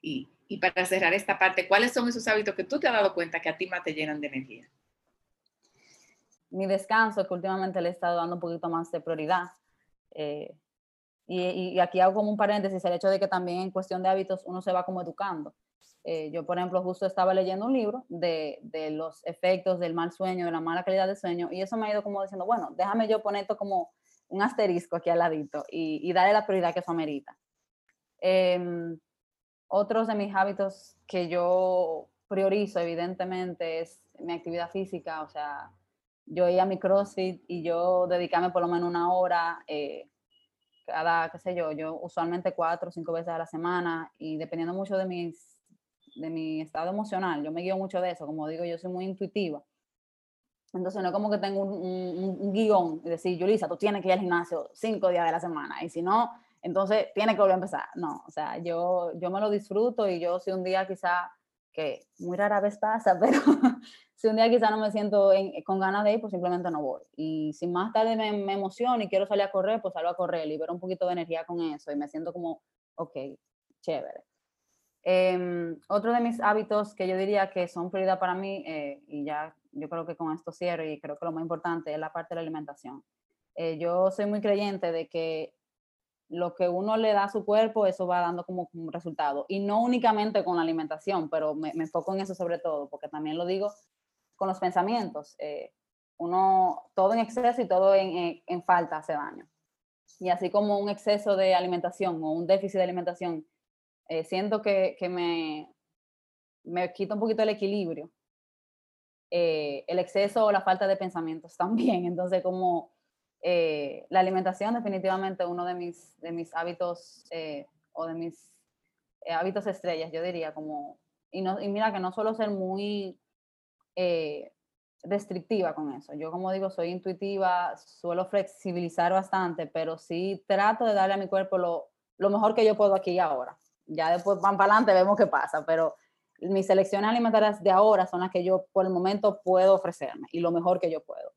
Y, y para cerrar esta parte, ¿cuáles son esos hábitos que tú te has dado cuenta que a ti más te llenan de energía? Mi descanso, que últimamente le he estado dando un poquito más de prioridad. Eh, y, aquí hago como un paréntesis, el hecho de que también en cuestión de hábitos uno se va como educando. Eh, yo, por ejemplo, justo estaba leyendo un libro de, de, los efectos del mal sueño, de la mala calidad de sueño, y eso me ha ido como diciendo, bueno, déjame yo poner esto como un asterisco aquí al ladito y, y darle la prioridad que eso amerita. Em, otros de mis hábitos que yo priorizo, evidentemente, es mi actividad física, o sea, yo iba a mi CrossFit y yo dedicarme por lo menos una hora eh, cada, qué sé yo, yo usualmente cuatro o cinco veces a la semana y dependiendo mucho de, mis, de mi estado emocional, yo me guío mucho de eso, como digo, yo soy muy intuitiva. Entonces no es como que tengo un, un, un guion y decir, Yulisa, tú tienes que ir al gimnasio cinco días de la semana y si no, entonces tiene que volver a empezar. No, o sea, yo, yo me lo disfruto y yo si un día quizá, que muy rara vez pasa, pero si un día quizá no me siento con ganas de ir, pues simplemente no voy. Y si más tarde me, me emociono y quiero salir a correr, pues salgo a correr, libero un poquito de energía con eso y me siento como, ok, chévere. Em, otro de mis hábitos que yo diría que son prioridad para mí, eh, y ya yo creo que con esto cierro y creo que lo más importante es la parte de la alimentación. Eh, yo soy muy creyente de que lo que uno le da a su cuerpo, eso va dando como, un resultado. Y no únicamente con la alimentación, pero me, me, enfoco en eso sobre todo, porque también lo digo con los pensamientos. Eh, uno, todo en exceso y todo en, en, falta hace daño. Y así como un exceso de alimentación o un déficit de alimentación, eh, siento que, que, me, me quita un poquito el equilibrio. Eh, el exceso o la falta de pensamientos también. Entonces, como eh, la alimentación definitivamente uno de mis, de mis hábitos eh, o de mis eh, hábitos estrellas, yo diría, como, y, no, y mira que no suelo ser muy restrictiva con eso. Yo como digo, soy intuitiva, suelo flexibilizar bastante, pero sí trato de darle a mi cuerpo lo, lo mejor que yo puedo aquí y ahora. Ya después van para adelante, vemos qué pasa, pero mis selecciones alimentarias de ahora son las que yo por el momento puedo ofrecerme y lo mejor que yo puedo.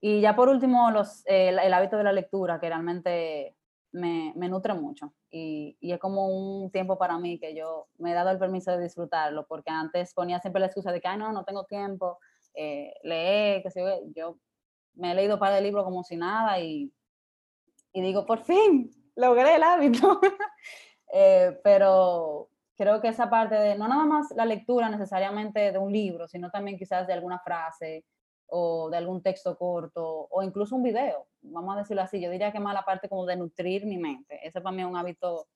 Y ya por último, los, eh, el, hábito de la lectura, que realmente me, me nutre mucho. Y, y, es como un tiempo para mí que yo me he dado el permiso de disfrutarlo, porque antes ponía siempre la excusa de que, Ay, no, no tengo tiempo, eh, que sé yo, yo me he leído un par de libros como si nada y, y digo, por fin, logré el hábito. eh, pero creo que esa parte de, no nada más la lectura necesariamente de un libro, sino también quizás de alguna frase, o de algún texto corto o incluso un video, vamos a decirlo así, yo diría que más la parte como de nutrir mi mente, ese para mí es un hábito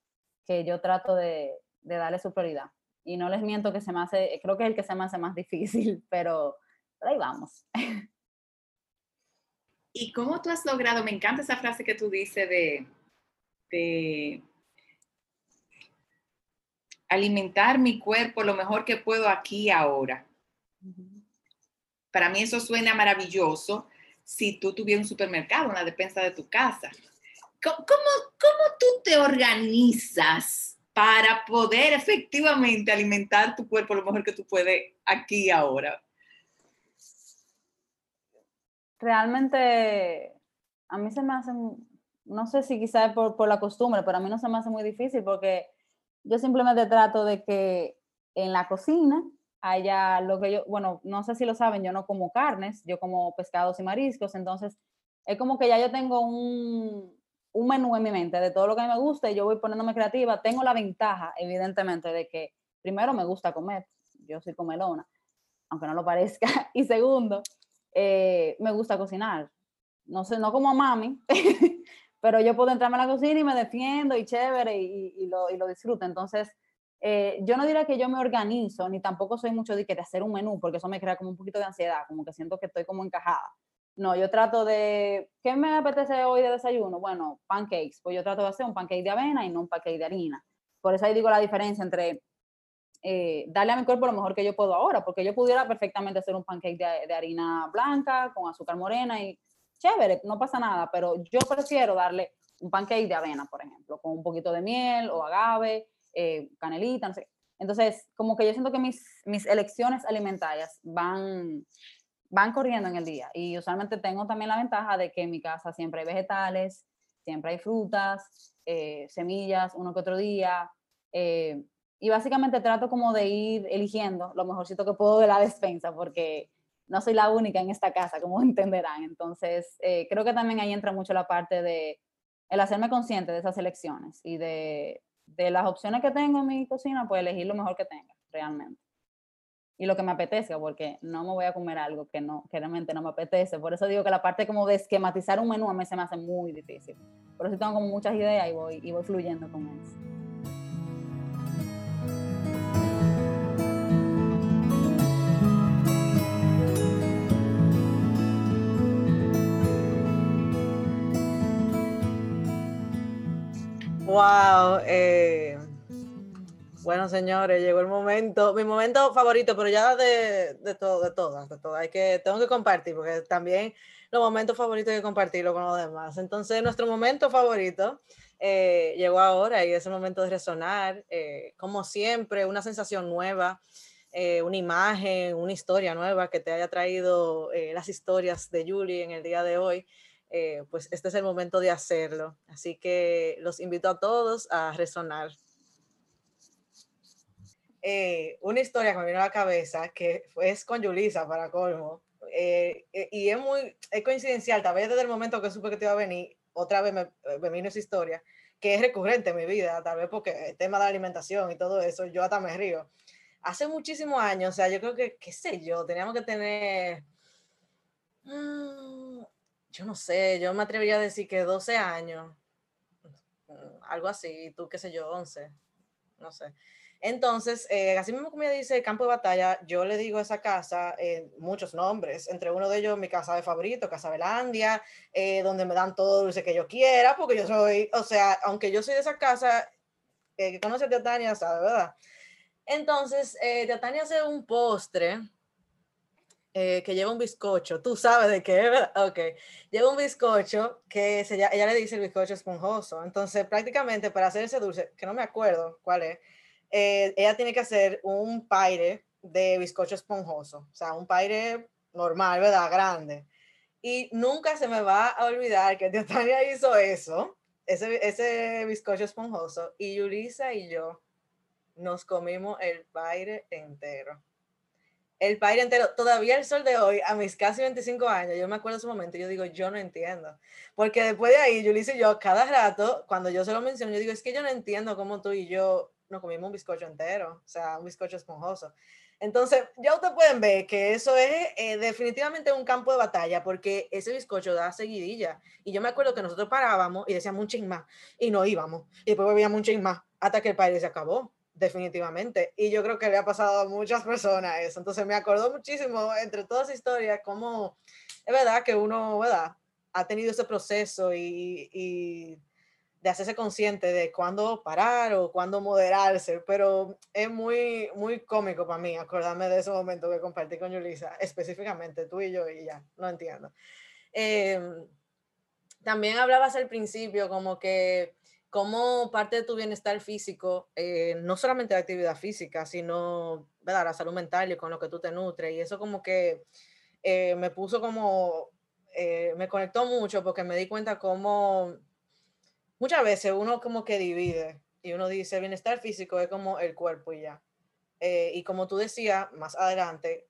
que yo trato de, de darle su prioridad. Y no les miento que se me hace, creo que es el que se me hace más difícil, pero, ahí vamos. ¿Y cómo tú has logrado, me encanta esa frase que tú dices de, de alimentar mi cuerpo lo mejor que puedo aquí ahora? Para mí eso suena maravilloso si tú tuvieras un supermercado en la despensa de tu casa. ¿Cómo, cómo, tú te organizas para poder efectivamente alimentar tu cuerpo lo mejor que tú puedes aquí ahora? Realmente a mí se me hace, no sé si quizás por, por la costumbre, pero a mí no se me hace muy difícil porque yo simplemente trato de que en la cocina haya lo que yo, bueno, no sé si lo saben, yo no como carnes, yo como pescados y mariscos, entonces es como que ya yo tengo un, un menú en mi mente de todo lo que a mí me gusta y yo voy poniéndome creativa. Tengo la ventaja, evidentemente, de que primero me gusta comer, yo soy comelona, aunque no lo parezca, y segundo, eh, me gusta cocinar. No sé, no como mami, pero yo puedo entrarme a la cocina y me defiendo y chévere y, y, lo, y lo disfruto. Entonces, eh, yo no diría que yo me organizo, ni tampoco soy mucho de, que de hacer un menú, porque eso me crea como un poquito de ansiedad, como que siento que estoy como encajada. No, yo trato de, ¿qué me apetece hoy de desayuno? Bueno, pancakes, pues yo trato de hacer un pancake de avena y no un pancake de harina. Por eso ahí digo la diferencia entre eh, darle a mi cuerpo lo mejor que yo puedo ahora, porque yo pudiera perfectamente hacer un pancake de, de harina blanca con azúcar morena y chévere, no pasa nada, pero yo prefiero darle un pancake de avena, por ejemplo, con un poquito de miel o agave eh, canelita, no sé. Entonces, como que yo siento que mis, mis elecciones alimentarias van, van corriendo en el día. Y usualmente tengo también la ventaja de que en mi casa siempre hay vegetales, siempre hay frutas, eh, semillas, uno que otro día. Eh, y básicamente trato como de ir eligiendo lo mejorcito que puedo de la despensa, porque no soy la única en esta casa, como entenderán. Entonces, creo que también ahí entra mucho la parte de el hacerme consciente de esas elecciones y de, de las opciones que tengo en mi cocina, pues elegir lo mejor que tenga, realmente. Y lo que me apetezca, porque no me voy a comer algo que, no, que realmente no me apetece. Por eso digo que la parte como de esquematizar un menú a mí se me hace muy difícil. Por eso tengo como muchas ideas y voy, y voy fluyendo con eso. Wow. Eh, bueno, señores, llegó el momento, mi momento favorito, pero ya de, de todo, de todas, de todas. Hay que, tengo que compartir, porque también los momentos favoritos hay que compartirlo con los demás. Entonces, nuestro momento favorito eh, llegó ahora y es el momento de resonar. Eh, como siempre, una sensación nueva, una imagen, una historia nueva que te haya traído las historias de Julie en el día de hoy. Eh, pues este es el momento de hacerlo. Así que los invito a todos a resonar. Eh, una historia que me vino a la cabeza que es con Yulisa para colmo. Eh, y es muy es coincidencial, tal vez desde el momento que supe que te iba a venir, otra vez me, me vino esa historia, que es recurrente en mi vida, tal vez porque el tema de la alimentación y todo eso, yo hasta me río. Hace muchísimos años, o sea, yo creo que, qué sé yo, teníamos que tener... Mm, yo no sé, yo me atrevería a decir que 12 años, mm, algo así, tú qué sé yo, 11, no sé. Entonces, eh, así mismo como ella dice campo de batalla, yo le digo a esa casa eh, muchos nombres, entre uno de ellos mi casa de favorito, Casa Belandia, eh, donde me dan todo lo que yo quiera, porque yo soy, o sea, aunque yo soy de esa casa, que conoce a Teatania, sabe, ¿verdad? Entonces, Teatania hace un postre eh, que lleva un bizcocho, tú sabes de qué, ¿verdad? Ok, lleva un bizcocho que se, ella le dice el bizcocho esponjoso. Entonces, prácticamente para hacer ese dulce, que no me acuerdo cuál es, eh, ella tiene que hacer un paire de bizcocho esponjoso, o sea, un paire normal, ¿verdad? Grande. Y nunca se me va a olvidar que Tania hizo eso, ese, ese bizcocho esponjoso, y Yulisa y yo nos comimos el paire entero el país entero, todavía el sol de hoy, a mis casi 25 años, yo me acuerdo de ese momento, yo digo, yo no entiendo. Porque después de ahí, Julissa y yo, cada rato, cuando yo se lo menciono, yo digo, es que yo no entiendo cómo tú y yo nos comimos un bizcocho entero, o sea, un bizcocho esponjoso. Entonces, ya ustedes pueden ver que eso es eh, definitivamente un campo de batalla, porque ese bizcocho da seguidilla. Y yo me acuerdo que nosotros parábamos y decíamos un ching más, y no íbamos, y después bebíamos un ching más, hasta que el país se acabó definitivamente. Y yo creo que le ha pasado a muchas personas eso. Entonces me acordó muchísimo entre todas las historias cómo es verdad que uno, ¿verdad? Ha tenido ese proceso y, y de hacerse consciente de cuándo parar o cuándo moderarse, pero es muy, muy cómico para mí acordarme de ese momento que compartí con Yulisa, específicamente tú y yo, y ya, no entiendo. Em, también hablabas al principio como que cómo parte de tu bienestar físico, eh, no solamente la actividad física, sino ¿verdad? la salud mental y con lo que tú te nutres. Y eso como que eh, me puso como, eh, me conectó mucho porque me di cuenta cómo muchas veces uno como que divide y uno dice bienestar físico es como el cuerpo y ya. y como tú decías más adelante,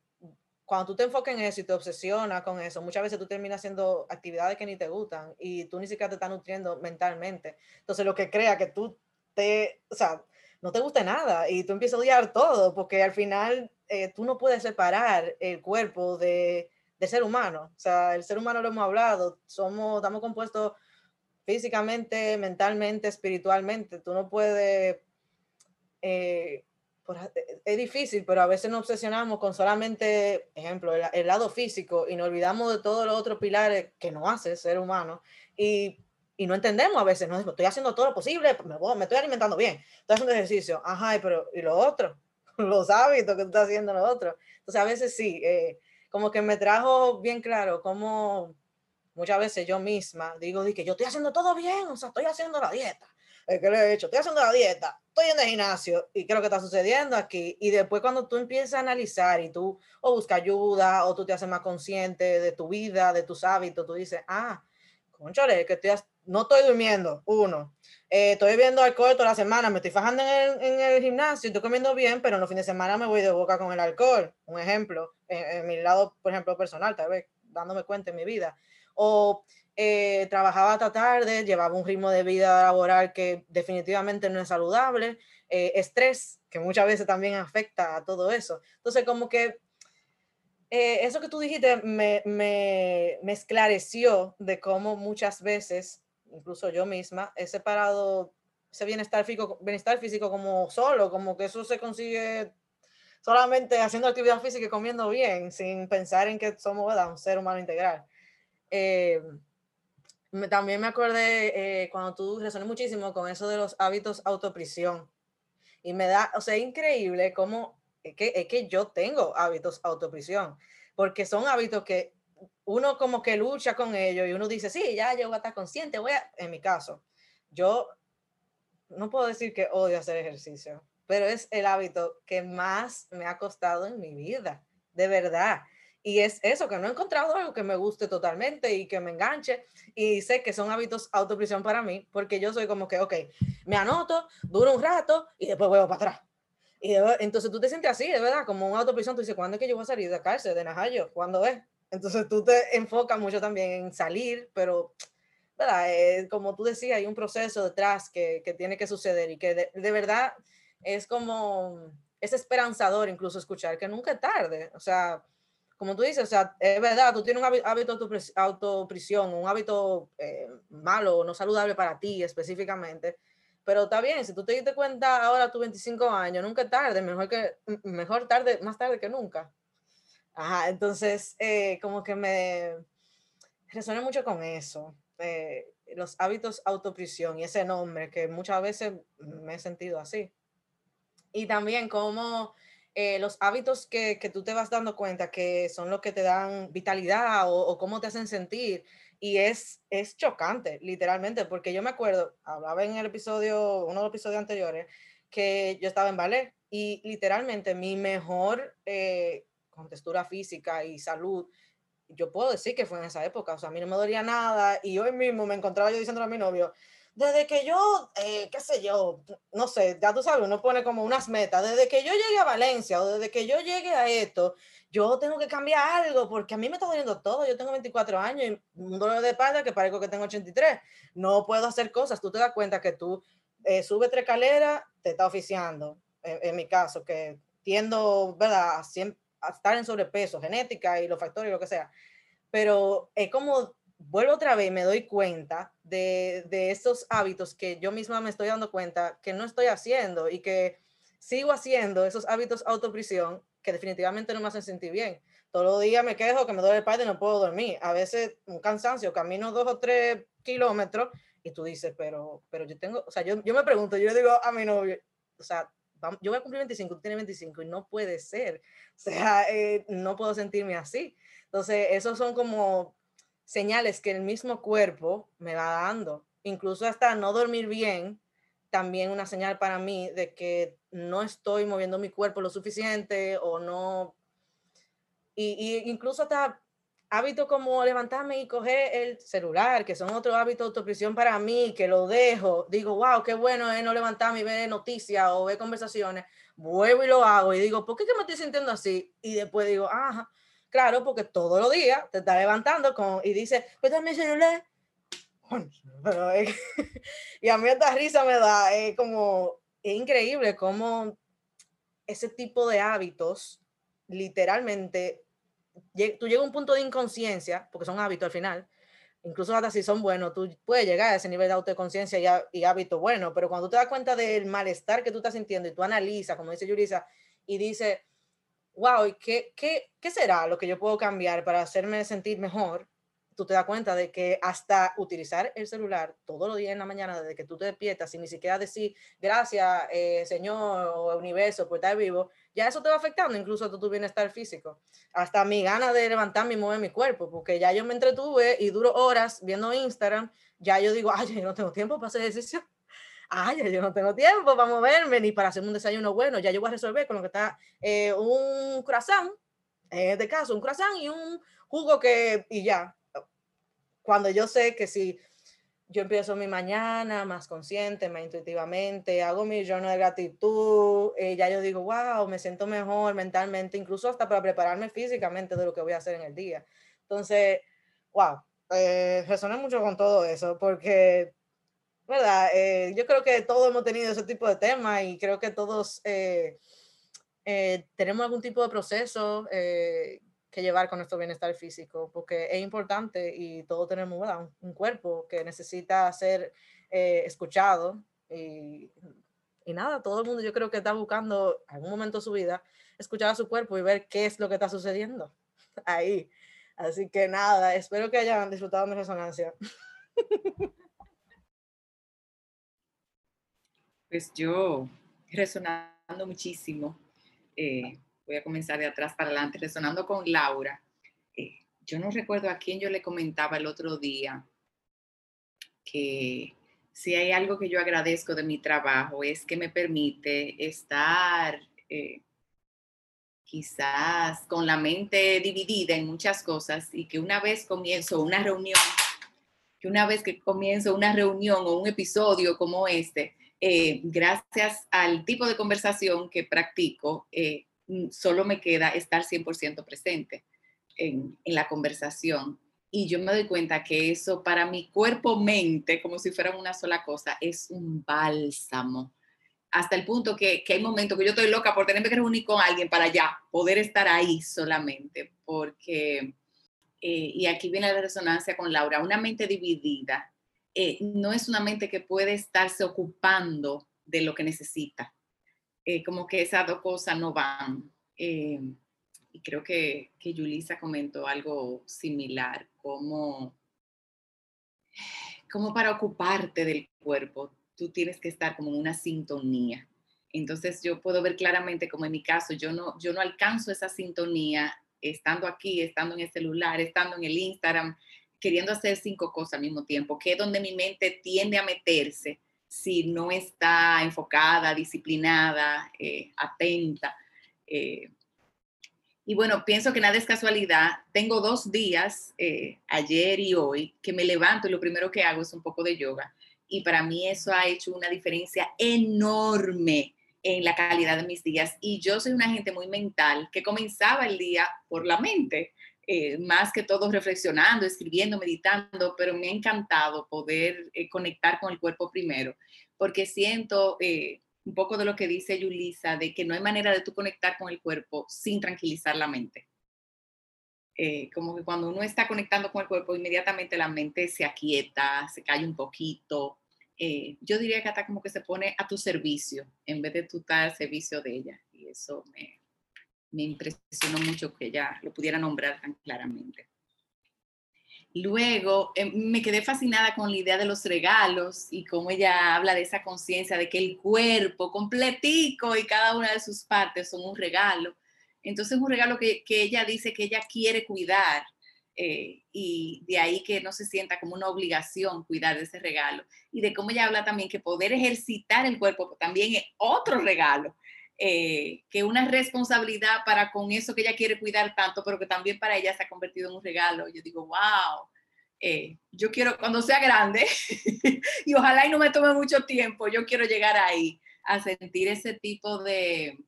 cuando tú te enfocas en eso y te obsesionas con eso, muchas veces tú terminas haciendo actividades que ni te gustan y tú ni siquiera te estás nutriendo mentalmente. Entonces, lo que crea que tú te, o sea, no te guste nada y tú empiezas a odiar todo porque al final eh, tú no puedes separar el cuerpo de, del ser humano. O sea, el ser humano lo hemos hablado, somos, estamos compuestos físicamente, mentalmente, espiritualmente. Tú no puedes... Eh, e, es difícil, pero a veces nos obsesionamos con solamente, ejemplo, el, lado físico y nos olvidamos de todos los otros pilares que no hace ser humano y, y no entendemos a veces, no estoy haciendo todo lo posible, me, me estoy alimentando bien, estoy haciendo ejercicio, ajá, pero ¿y lo otro? Los hábitos que tú estás haciendo, lo otro. Entonces a veces sí, eh, como que me trajo bien claro cómo muchas veces yo misma digo que yo estoy haciendo todo bien, o sea, estoy haciendo la dieta, ¿qué le he hecho? Estoy haciendo la dieta, estoy en el gimnasio y qué es lo que está sucediendo aquí. Y después cuando tú empiezas a analizar y tú o buscas ayuda o tú te haces más consciente de tu vida, de tus hábitos, tú dices, ah, conchale, que estoy, no estoy durmiendo, uno. Eh, estoy bebiendo alcohol toda la semana, me estoy fajando en el, en el, gimnasio, estoy comiendo bien, pero en los fines de semana me voy de boca con el alcohol. Un ejemplo, en, en mi lado, por ejemplo, personal, tal vez dándome cuenta en mi vida. O eh, trabajaba hasta tarde, llevaba un ritmo de vida laboral que definitivamente no es saludable, eh, estrés, que muchas veces también afecta a todo eso. Entonces, como que eh, eso que tú dijiste me, me, me esclareció de cómo muchas veces, incluso yo misma, he separado ese bienestar físico, bienestar físico como solo, como que eso se consigue solamente haciendo actividad física y comiendo bien, sin pensar en que somos ¿verdad? un ser humano integral. Eh, también me acordé eh, cuando tú resoné muchísimo con eso de los hábitos autoprisión. Y me da, o sea, increíble cómo es que, es que yo tengo hábitos autoprisión, porque son hábitos que uno como que lucha con ellos y uno dice, sí, ya yo voy a estar consciente, voy a, en mi caso, yo no puedo decir que odio hacer ejercicio, pero es el hábito que más me ha costado en mi vida, de verdad. Y es eso, que no he encontrado algo que me guste totalmente y que me enganche. Y sé que son hábitos autoprisión para mí, porque yo soy como que, ok, me anoto, duro un rato y después vuelvo para atrás. Y entonces tú te sientes así, de verdad, como un autoprisión. Tú dices, ¿cuándo es que yo voy a salir de cárcel, de Najayo? ¿Cuándo es? Entonces tú te enfocas mucho también en salir, pero, ¿verdad? como tú decías, hay un proceso detrás que, que tiene que suceder y que de, de verdad es como, es esperanzador incluso escuchar que nunca es tarde. O sea, como tú dices, o sea, es verdad, tú tienes un hábito de autoprisión, un hábito eh, malo, no saludable para ti específicamente, pero está bien, si tú te diste cuenta ahora a tus 25 años, nunca es tarde, mejor, que, mejor tarde, más tarde que nunca. Ajá, entonces, eh, como que me resoné mucho con eso, eh, los hábitos autoprisión y ese nombre, que muchas veces me he sentido así. Y también como eh, los hábitos que, que, tú te vas dando cuenta que son los que te dan vitalidad o, o, cómo te hacen sentir. Y es, es chocante, literalmente, porque yo me acuerdo, hablaba en el episodio, uno de los episodios anteriores, que yo estaba en ballet y literalmente mi mejor eh, contextura física y salud, yo puedo decir que fue en esa época, o sea, a mí no me dolía nada y hoy mismo me encontraba yo diciendo a mi novio, desde que yo, eh, qué sé yo, no sé, ya tú sabes, uno pone como unas metas, desde que yo llegue a Valencia o desde que yo llegue a esto, yo tengo que cambiar algo porque a mí me está doliendo todo, yo tengo 24 años y un dolor de espalda que parezco que tengo 83, no puedo hacer cosas, tú te das cuenta que tú eh, subes tres escaleras, te está oficiando, en, mi caso, que tiendo, ¿verdad?, a, estar en sobrepeso, genética y los factores lo que sea, pero es como vuelvo otra vez y me doy cuenta de, de estos hábitos que yo misma me estoy dando cuenta que no estoy haciendo y que sigo haciendo esos hábitos autoprisión que definitivamente no me hacen sentir bien. Todos los días me quejo que me duele el padre y no puedo dormir. A veces un cansancio, camino dos o tres kilómetros y tú dices, pero, pero yo tengo, o sea, yo, yo me pregunto, yo le digo a mi novio, o sea, yo voy a cumplir 25, tú tienes 25 y no puede ser. O sea, eh, no puedo sentirme así. Entonces, esos son como señales que el mismo cuerpo me va dando. Incluso hasta no dormir bien, también una señal para mí de que no estoy moviendo mi cuerpo lo suficiente o no. Y, incluso hasta hábitos como levantarme y coger el celular, que son otro hábito de autoprisión para mí, que lo dejo, digo, wow, qué bueno es no levantarme y ver noticias o ver conversaciones, vuelvo y lo hago y digo, ¿por qué que me estoy sintiendo así? Y después digo, ajá, Claro, porque todos los días te está levantando con, y dice, pues mi celular. Pero y a mí esta risa me da, es como, es increíble cómo ese tipo de hábitos, literalmente, tú llegas a un punto de inconsciencia, porque son hábitos al final, incluso hasta si son buenos, tú puedes llegar a ese nivel de autoconciencia y, y hábito bueno, pero cuando tú te das cuenta del malestar que tú estás sintiendo y tú analizas, como dice Yurisa, y dice, wow, ¿qué, qué, qué será lo que yo puedo cambiar para hacerme sentir mejor? Tú te das cuenta de que hasta utilizar el celular todos los días en la mañana, desde que tú te despiertas, sin ni siquiera decir gracias, eh, Señor o universo, por estar vivo, ya eso te va afectando incluso a tu bienestar físico. Hasta mi gana de levantarme y mover mi cuerpo, porque ya yo me entretuve y duro horas viendo Instagram, ya yo digo, ay, yo no tengo tiempo para hacer ejercicio ay, yo no tengo tiempo para moverme ni para hacer un desayuno bueno, ya yo voy a resolver con lo que está eh, un croissant, en este caso, un croissant y un jugo que, y ya. Cuando yo sé que si yo empiezo mi mañana más consciente, más intuitivamente, hago mi journal de gratitud, eh, ya yo digo, wow, me siento mejor mentalmente, incluso hasta para prepararme físicamente de lo que voy a hacer en el día. Entonces, wow, eh, mucho con todo eso, porque, ¿verdad? Eh, yo creo que todos hemos tenido ese tipo de temas y creo que todos eh, eh, tenemos algún tipo de proceso eh, que llevar con nuestro bienestar físico, porque es importante y todos tenemos ¿verdad? Un, un cuerpo que necesita ser eh, escuchado y, y nada, todo el mundo yo creo que está buscando algún momento de su vida escuchar a su cuerpo y ver qué es lo que está sucediendo ahí. Así que nada, espero que hayan disfrutado mi resonancia. Pues yo resonando muchísimo, eh, voy a comenzar de atrás para adelante, resonando con Laura. Eh, yo no recuerdo a quién yo le comentaba el otro día que si hay algo que yo agradezco de mi trabajo es que me permite estar eh, quizás con la mente dividida en muchas cosas y que una vez comienzo una reunión, que una vez que comienzo una reunión o un episodio como este, eh, gracias al tipo de conversación que practico, eh, mm, solo me queda estar 100% presente en, la conversación. Y yo me doy cuenta que eso para mi cuerpo-mente, como si fuera una sola cosa, es un bálsamo. Hasta el punto que, que hay momentos que yo estoy loca por tenerme que reunir con alguien para ya poder estar ahí solamente. Porque, eh, y aquí viene la resonancia con Laura, una mente dividida eh, no es una mente que puede estarse ocupando de lo que necesita. Eh, como que esas dos cosas no van. Eh, y creo que, que comentó algo similar, como, como para ocuparte del cuerpo, tú tienes que estar como en una sintonía. Entonces yo puedo ver claramente como en mi caso, yo no, yo no alcanzo esa sintonía estando aquí, estando en el celular, estando en el Instagram, queriendo hacer cinco cosas al mismo tiempo, que es donde mi mente tiende a meterse si no está enfocada, disciplinada, eh, atenta. Eh. Y bueno, pienso que nada es casualidad. Tengo dos días, eh, ayer y hoy, que me levanto y lo primero que hago es un poco de yoga. Y para mí eso ha hecho una diferencia enorme en la calidad de mis días. Y yo soy una gente muy mental que comenzaba el día por la mente eh, más que todo reflexionando, escribiendo, meditando, pero me ha encantado poder eh, conectar con el cuerpo primero, porque siento eh, un poco de lo que dice Yulisa, de que no hay manera de tú conectar con el cuerpo sin tranquilizar la mente. Eh, como que cuando uno está conectando con el cuerpo, inmediatamente la mente se aquieta, se cae un poquito. Yo diría que hasta como que se pone a tu servicio en vez de tú estar al servicio de ella. Y eso me, me impresionó mucho que ella lo pudiera nombrar tan claramente. Luego eh, me quedé fascinada con la idea de los regalos y cómo ella habla de esa conciencia de que el cuerpo completico y cada una de sus partes son un regalo. Entonces un regalo que, que ella dice que ella quiere cuidar eh, y de ahí que no se sienta como una obligación cuidar de ese regalo. Y de cómo ella habla también que poder ejercitar el cuerpo también es otro regalo eh, que una responsabilidad para con eso que ella quiere cuidar tanto, pero que también para ella se ha convertido en un regalo. Yo digo, wow, eh, yo quiero, cuando sea grande, y ojalá y no me tome mucho tiempo, yo quiero llegar ahí, a sentir ese tipo de,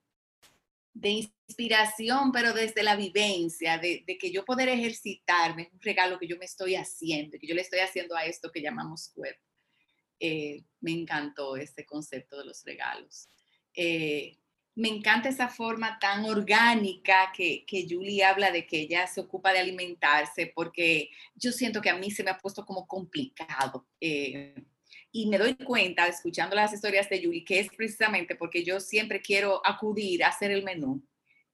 de inspiración, pero desde la vivencia, de, que yo poder ejercitarme, un regalo que yo me estoy haciendo, que yo le estoy haciendo a esto que llamamos cuerpo. Eh, me encantó este concepto de los regalos. Eh, me encanta esa forma tan orgánica que, que Julie habla de que ella se ocupa de alimentarse, porque yo siento que a mí se me ha puesto como complicado. Eh, y me doy cuenta, escuchando las historias de Julie, que es precisamente porque yo siempre quiero acudir a hacer el menú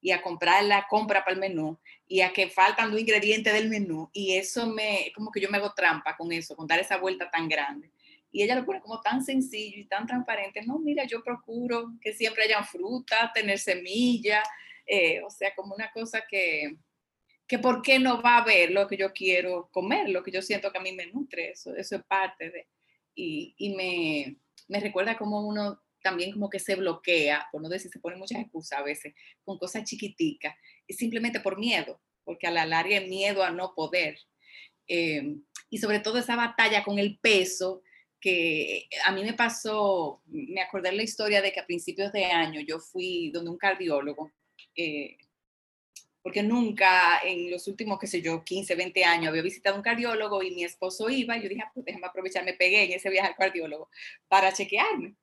y a comprar la compra para el menú y a que faltan los ingredientes del menú. Y eso me, como que yo me hago trampa con eso, con dar esa vuelta tan grande y ella lo pone como tan sencillo y tan transparente. No, mira, yo procuro que siempre hayan fruta, tener semilla, eh, o sea, como una cosa que, que por qué no va a haber lo que yo quiero comer, lo que yo siento que a mí me nutre, eso, eso es parte de, y, y me, me recuerda como uno también como que se bloquea, por no decir, se pone muchas excusas a veces, con cosas chiquiticas, y simplemente por miedo, porque a la larga es miedo a no poder. Eh, y sobre todo esa batalla con el peso, que a mí me pasó, me acordé la historia de que a principios de año yo fui donde un cardiólogo, eh, porque nunca en los últimos, qué sé yo, 15, 20 años había visitado un cardiólogo y mi esposo iba, yo dije, ah, pues déjame aprovechar, me pegué en ese viaje al cardiólogo para chequearme.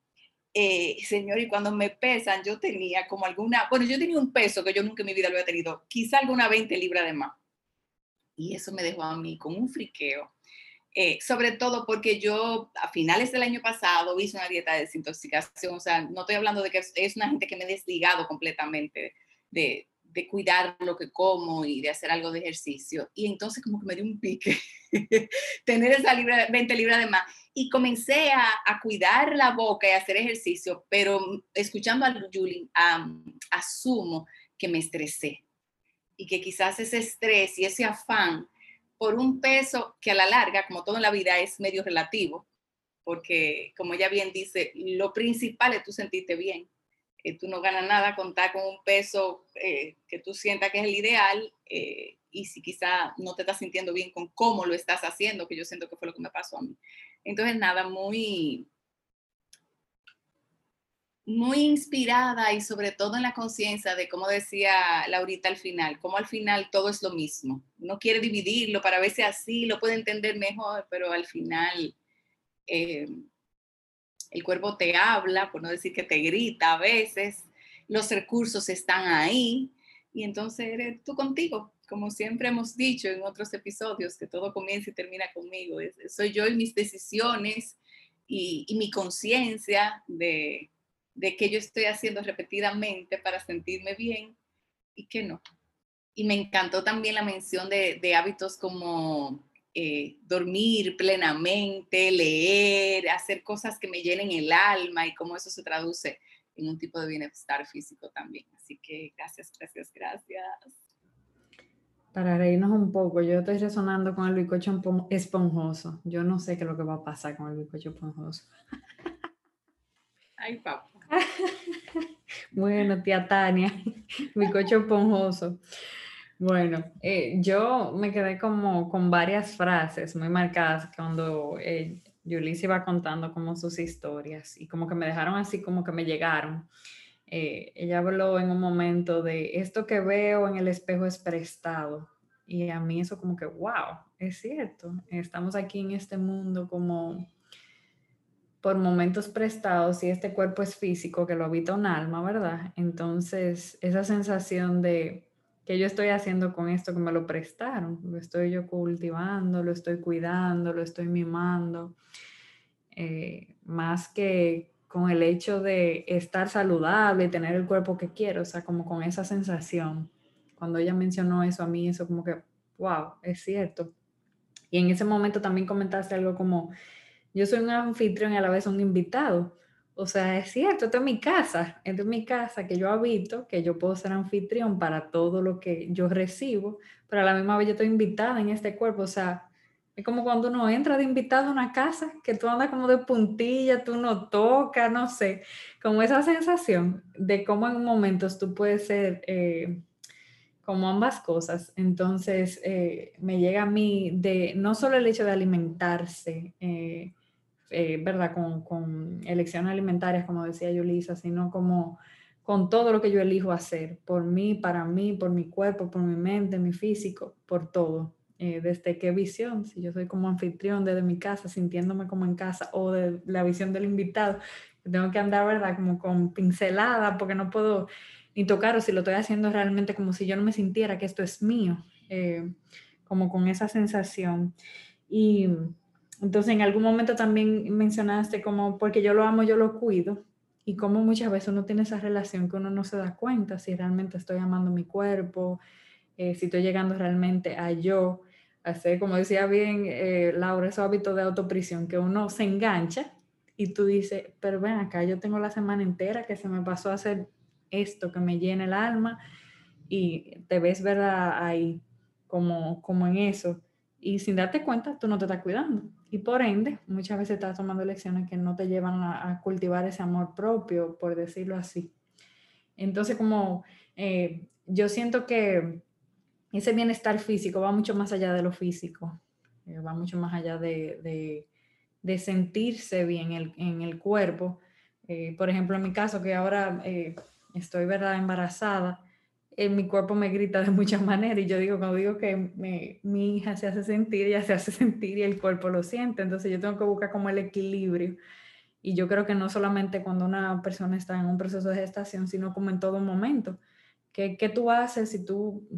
Eh, señor, y cuando me pesan, yo tenía como alguna, bueno, yo tenía un peso que yo nunca en mi vida lo había tenido, quizá alguna 20 libras de más. Y eso me dejó a mí con un friqueo. Eh, sobre todo porque yo a finales del año pasado hice una dieta de desintoxicación, o sea, no estoy hablando de que es una gente que me he desligado completamente de, de cuidar lo que como y de hacer algo de ejercicio. Y entonces como que me dio un pique tener esa libra, 20 libras de más. Y comencé a, a, cuidar la boca y hacer ejercicio, pero escuchando a Julie, asumo que me estresé y que quizás ese estrés y ese afán por un peso que a la larga, como todo en la vida, es medio relativo, porque como ella bien dice, lo principal es tú sentirte bien tú no ganas nada contar con un peso eh, que tú sientas que es el ideal eh, y si quizá no te estás sintiendo bien con cómo lo estás haciendo, que yo siento que fue lo que me pasó a mí. Entonces, nada, muy, muy inspirada y sobre todo en la conciencia de, como decía Laurita al final, como al final todo es lo mismo. Uno quiere dividirlo para ver si así lo puede entender mejor, pero al final... Eh, el cuerpo te habla, por no decir que te grita a veces, los recursos están ahí y entonces eres tú contigo, como siempre hemos dicho en otros episodios, que todo comienza y termina conmigo. Soy yo y mis decisiones y, mi conciencia de, de que yo estoy haciendo repetidamente para sentirme bien y que no. Y me encantó también la mención de, de hábitos como eh, dormir plenamente, leer, hacer cosas que me llenen el alma y cómo eso se traduce en un tipo de bienestar físico también. Así que gracias, gracias, gracias. Para reírnos un poco, yo estoy resonando con el bicocho esponjoso. Yo no sé qué es lo que va a pasar con el bicocho esponjoso. Ay, papá. bueno, tía Tania, bicocho esponjoso. Bueno, eh, yo me quedé como con varias frases muy marcadas cuando eh, se iba contando como sus historias y como que me dejaron así como que me llegaron. Eh, ella habló en un momento de esto que veo en el espejo es prestado y a mí eso como que, wow, es cierto, estamos aquí en este mundo como por momentos prestados y este cuerpo es físico que lo habita un alma, ¿verdad? Entonces, esa sensación de ¿Qué yo estoy haciendo con esto que me lo prestaron? Lo estoy yo cultivando, lo estoy cuidando, lo estoy mimando. Eh, más que con el hecho de estar saludable y tener el cuerpo que quiero, o sea, como con esa sensación. Cuando ella mencionó eso a mí, eso como que, wow, es cierto. Y en ese momento también comentaste algo como, yo soy un anfitrión y a la vez un invitado. O sea, es cierto, esto es mi casa, esto es mi casa que yo habito, que yo puedo ser anfitrión para todo lo que yo recibo, pero a la misma vez yo estoy invitada en este cuerpo. O sea, es como cuando uno entra de invitado a una casa, que tú andas como de puntilla, tú no tocas, no sé, como esa sensación de cómo en momentos tú puedes ser eh, como ambas cosas. Entonces, eh, me llega a mí de no solo el hecho de alimentarse, eh, eh, ¿verdad? Con, elecciones alimentarias, como decía Yulisa, sino como con todo lo que yo elijo hacer, por mí, para mí, por mi cuerpo, por mi mente, mi físico, por todo. Eh, desde qué visión, si yo soy como anfitrión desde mi casa, sintiéndome como en casa, o de la visión del invitado, tengo que andar, ¿verdad? Como con pincelada, porque no puedo ni tocar, o si lo estoy haciendo realmente como si yo no me sintiera que esto es mío, eh, como con esa sensación. Y entonces, en algún momento también mencionaste como, porque yo lo amo, yo lo cuido, y como muchas veces uno tiene esa relación que uno no se da cuenta si realmente estoy amando mi cuerpo, eh, si estoy llegando realmente a yo, hacer, como decía bien eh, Laura, esos hábitos de autoprisión, que uno se engancha y tú dices, pero ven acá, yo tengo la semana entera que se me pasó a hacer esto que me llena el alma y te ves, ¿verdad? Ahí como, como en eso. Y sin darte cuenta, tú no te estás cuidando. Y por ende, muchas veces estás tomando lecciones que no te llevan a, cultivar ese amor propio, por decirlo así. Entonces, como eh, yo siento que ese bienestar físico va mucho más allá de lo físico, eh, va mucho más allá de, de, sentirse bien en el cuerpo. Eh, por ejemplo, en mi caso, que ahora estoy ¿verdad? embarazada, eh, mi cuerpo me grita de muchas maneras y yo digo, cuando digo que mi hija se hace sentir, ella se hace sentir y el cuerpo lo siente, entonces yo tengo que buscar como el equilibrio y yo creo que no solamente cuando una persona está en un proceso de gestación, sino como en todo momento. ¿Qué, qué tú haces si tú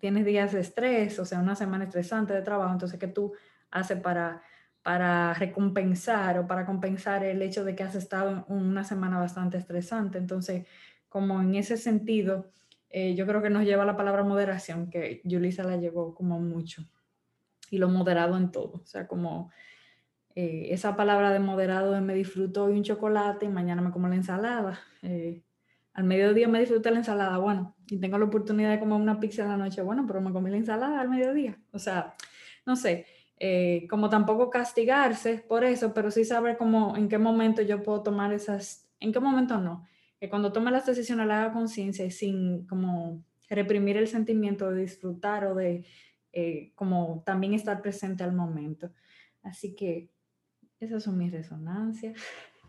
tienes días de estrés, o sea, una semana estresante de trabajo? Entonces, ¿qué tú haces para, para recompensar o para compensar el hecho de que has estado en una semana bastante estresante? Entonces, como en ese sentido, eh, yo creo que nos lleva la palabra moderación, que Julissa la llevó como mucho, y lo moderado en todo, o sea, como eh, esa palabra de moderado de me disfruto hoy un chocolate y mañana me como la ensalada. Eh, al mediodía me disfruto la ensalada, bueno, y tengo la oportunidad de comer una pizza en la noche, bueno, pero me comí la ensalada al mediodía. O sea, no sé, eh, como tampoco castigarse por eso, pero sí saber cómo, en qué momento yo puedo tomar esas, en qué momento no. Que cuando tome las decisiones la haga conciencia y sin como reprimir el sentimiento de disfrutar o de como también estar presente al momento. Así que esas son mis resonancias.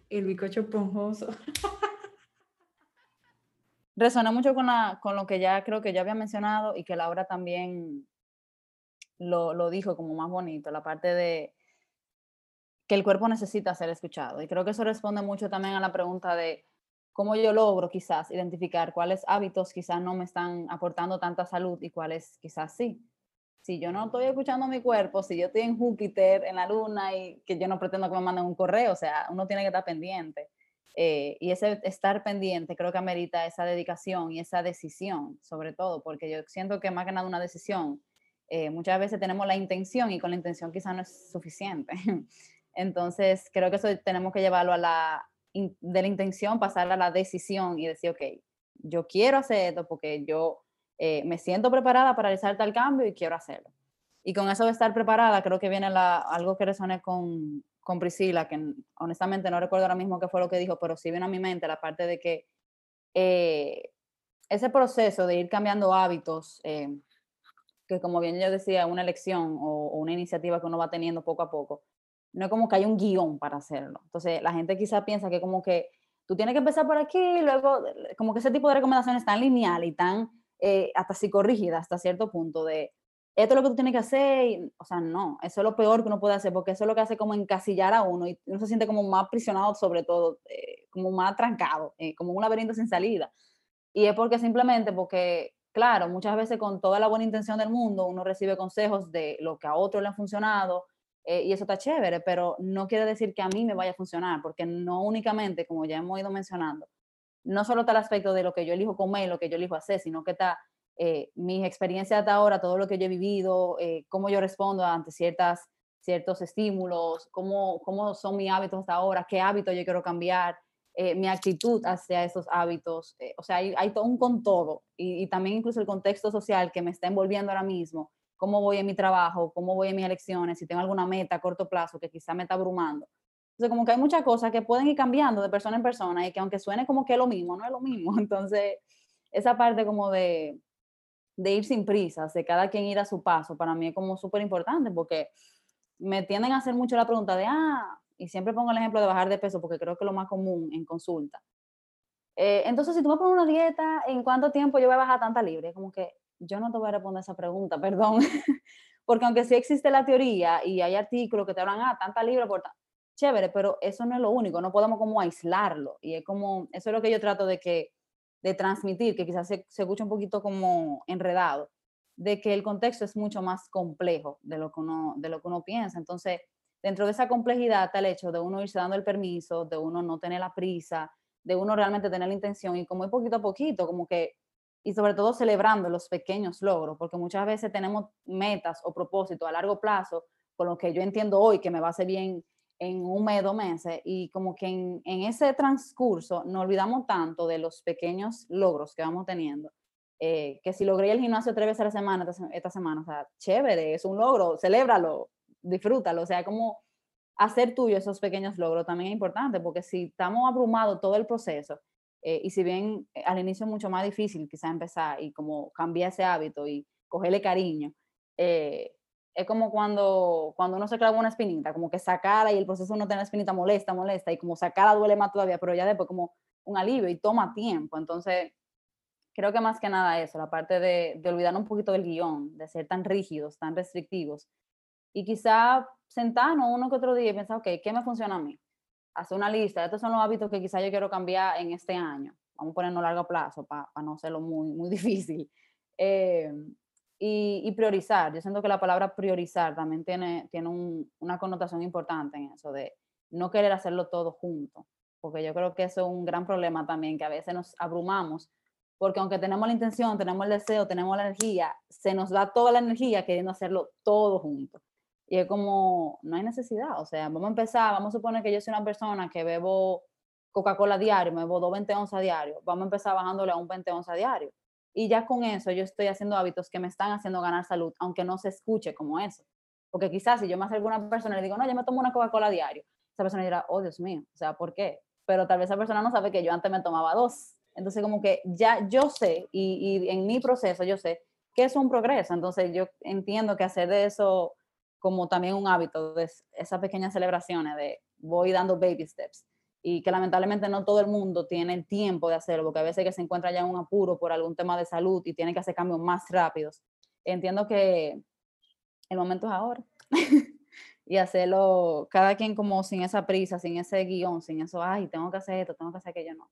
El bicocho esponjoso. Resona mucho con, con lo que ya creo que ya había mencionado y que Laura también lo, lo dijo como más bonito, la parte de que el cuerpo necesita ser escuchado. Y creo que eso responde mucho también a la pregunta de cómo yo logro quizás identificar cuáles hábitos quizás no me están aportando tanta salud y cuáles quizás sí si yo no estoy escuchando mi cuerpo, si yo estoy en Júpiter, en la luna, y que yo no pretendo que me manden un correo, o sea, uno tiene que estar pendiente. Eh, y ese estar pendiente creo que amerita esa dedicación y esa decisión, sobre todo, porque yo siento que más que nada una decisión, eh, muchas veces tenemos la intención y con la intención quizá no es suficiente. Entonces, creo que eso tenemos que llevarlo a la, de la intención, pasar a la decisión y decir, ok, yo quiero hacer esto porque yo eh, me siento preparada para realizar tal cambio y quiero hacerlo. Y con eso de estar preparada, creo que viene la, algo que resoné con, con Priscila, que honestamente no recuerdo ahora mismo qué fue lo que dijo, pero sí viene a mi mente la parte de que eh, ese proceso de ir cambiando hábitos, eh, que como bien yo decía, una elección o, o, una iniciativa que uno va teniendo poco a poco, no es como que hay un guion para hacerlo. Entonces, la gente quizá piensa que como que tú tienes que empezar por aquí, y luego, como que ese tipo de recomendaciones tan lineal y tan eh, hasta psicorrígida hasta cierto punto de esto es lo que tú tienes que hacer, o sea, no, eso es lo peor que uno puede hacer, porque eso es lo que hace como encasillar a uno y uno se siente como más prisionado, sobre todo, eh, como más trancado, eh, como un laberinto sin salida. Y es porque simplemente, porque, claro, muchas veces con toda la buena intención del mundo, uno recibe consejos de lo que a otro le ha funcionado, y eso está chévere, pero no quiere decir que a mí me vaya a funcionar, porque no únicamente, como ya hemos ido mencionando, no solo está el aspecto de lo que yo elijo comer, lo que yo elijo hacer, sino que está eh, mis experiencias hasta ahora, todo lo que yo he vivido, eh, cómo yo respondo ante ciertas, ciertos estímulos, cómo, cómo son mis hábitos hasta ahora, qué hábitos yo quiero cambiar, eh, mi actitud hacia esos hábitos. o sea, hay, hay, todo un con todo y, y, también incluso el contexto social que me está envolviendo ahora mismo, cómo voy en mi trabajo, cómo voy en mis elecciones, si tengo alguna meta a corto plazo que quizá me está abrumando. Entonces, como que hay muchas cosas que pueden ir cambiando de persona en persona y que aunque suene como que es lo mismo, no es lo mismo. Entonces, esa parte como de, de ir sin prisas, de cada quien ir a su paso, para mí es como súper importante porque me tienden a hacer mucho la pregunta de, ah, y siempre pongo el ejemplo de bajar de peso porque creo que es lo más común en consulta. Eh, entonces, si tú me pones una dieta, ¿en cuánto tiempo yo voy a bajar tanta libre? Como que yo no te voy a responder esa pregunta, perdón. porque aunque sí existe la teoría y hay artículos que te hablan, ah, tanta libre por chévere, pero eso no es lo único, no podemos como aislarlo. Y es como, eso es lo que yo trato de que, de transmitir, que quizás se, se escucha un poquito como enredado, de que el contexto es mucho más complejo de lo que uno, de lo que uno piensa. Entonces, dentro de esa complejidad está el hecho de uno irse dando el permiso, de uno no tener la prisa, de uno realmente tener la intención y como es poquito a poquito, como que, y sobre todo celebrando los pequeños logros, porque muchas veces tenemos metas o propósitos a largo plazo, con lo que yo entiendo hoy que me va a hacer bien en un mes, dos meses, y como que en, ese transcurso no olvidamos tanto de los pequeños logros que vamos teniendo. Eh, que si logré el gimnasio tres veces a la semana, esta, semana, o sea, chévere, es un logro, celébralo, disfrútalo, o sea, como hacer tuyo esos pequeños logros también es importante, porque si estamos abrumados todo el proceso, eh, y si bien eh, al inicio es mucho más difícil quizá empezar y como cambiar ese hábito y cogerle cariño, eh, es como cuando, cuando uno se clava una espinita, como que sacarla y el proceso de no tener espinita molesta, molesta, y como sacarla duele más todavía, pero ya después como un alivio y toma tiempo. Entonces, creo que más que nada eso, la parte de, de olvidar un poquito del guion, de ser tan rígidos, tan restrictivos. Y quizá sentarnos uno que otro día y pensar, ok, ¿qué me funciona a mí? Hacer una lista, estos son los hábitos que quizá yo quiero cambiar en este año. Vamos a ponerlo a largo plazo para no hacerlo muy, muy difícil. Eh, y, priorizar. Yo siento que la palabra priorizar también tiene, tiene un, una connotación importante en eso, de no querer hacerlo todo junto, porque yo creo que eso es un gran problema también, que a veces nos abrumamos porque aunque tenemos la intención, tenemos el deseo, tenemos la energía, se nos da toda la energía queriendo hacerlo todo junto. Y es como, no hay necesidad, o sea, vamos a empezar, vamos a suponer que yo soy una persona que bebo Coca-Cola diario, me bebo dos 20 onzas diario, vamos a empezar bajándole a un 20 onzas diario. Y ya con eso yo estoy haciendo hábitos que me están haciendo ganar salud, aunque no se escuche como eso. Porque quizás si yo me acerco a una persona y le digo, no, yo me tomo una Coca-Cola diario, esa persona dirá, oh Dios mío, o sea, ¿por qué? Pero tal vez esa persona no sabe que yo antes me tomaba dos entonces, como que ya yo sé, y, y, en mi proceso yo sé que es un progreso. Entonces, yo entiendo que hacer de eso como también un hábito, de esas pequeñas celebraciones de voy dando baby steps. Y que lamentablemente no todo el mundo tiene el tiempo de hacerlo, porque a veces que se encuentra ya en un apuro por algún tema de salud y tiene que hacer cambios más rápidos. Entiendo que el momento es ahora. y hacerlo cada quien como sin esa prisa, sin ese guion, sin eso, ay, tengo que hacer esto, tengo que hacer aquello, no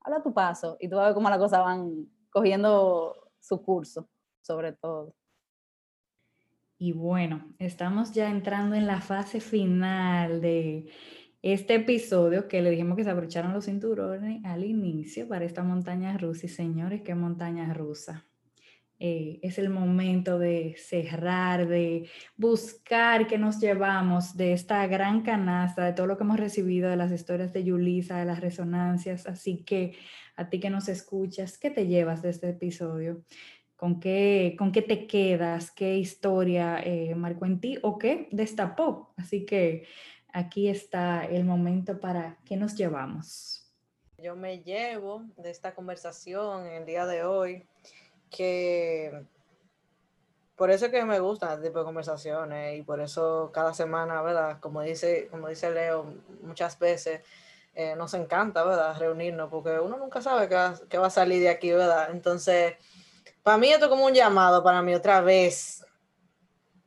habla tu paso y tú vas a ver cómo las cosas van cogiendo su curso, sobre todo. Y bueno, estamos ya entrando en la fase final de este episodio que le dijimos que se abrocharon los cinturones al inicio para esta montaña rusa. Y señores, qué montaña rusa. Eh, es el momento de cerrar, de buscar qué nos llevamos de esta gran canasta, de todo lo que hemos recibido, de las historias de Yulisa, de las resonancias. Así que a ti que nos escuchas, ¿qué te llevas de este episodio? ¿Con qué, con qué te quedas? ¿Qué historia eh, marcó en ti o qué destapó? Así que aquí está el momento para qué nos llevamos. Yo me llevo de esta conversación el día de hoy que por eso es que me gustan este tipo de conversaciones y por eso cada semana, ¿verdad? Como dice, como dice Leo muchas veces, eh, nos encanta, ¿verdad? Reunirnos porque uno nunca sabe qué va, qué va, a salir de aquí, ¿verdad? Entonces, para mí esto es como un llamado para mí otra vez,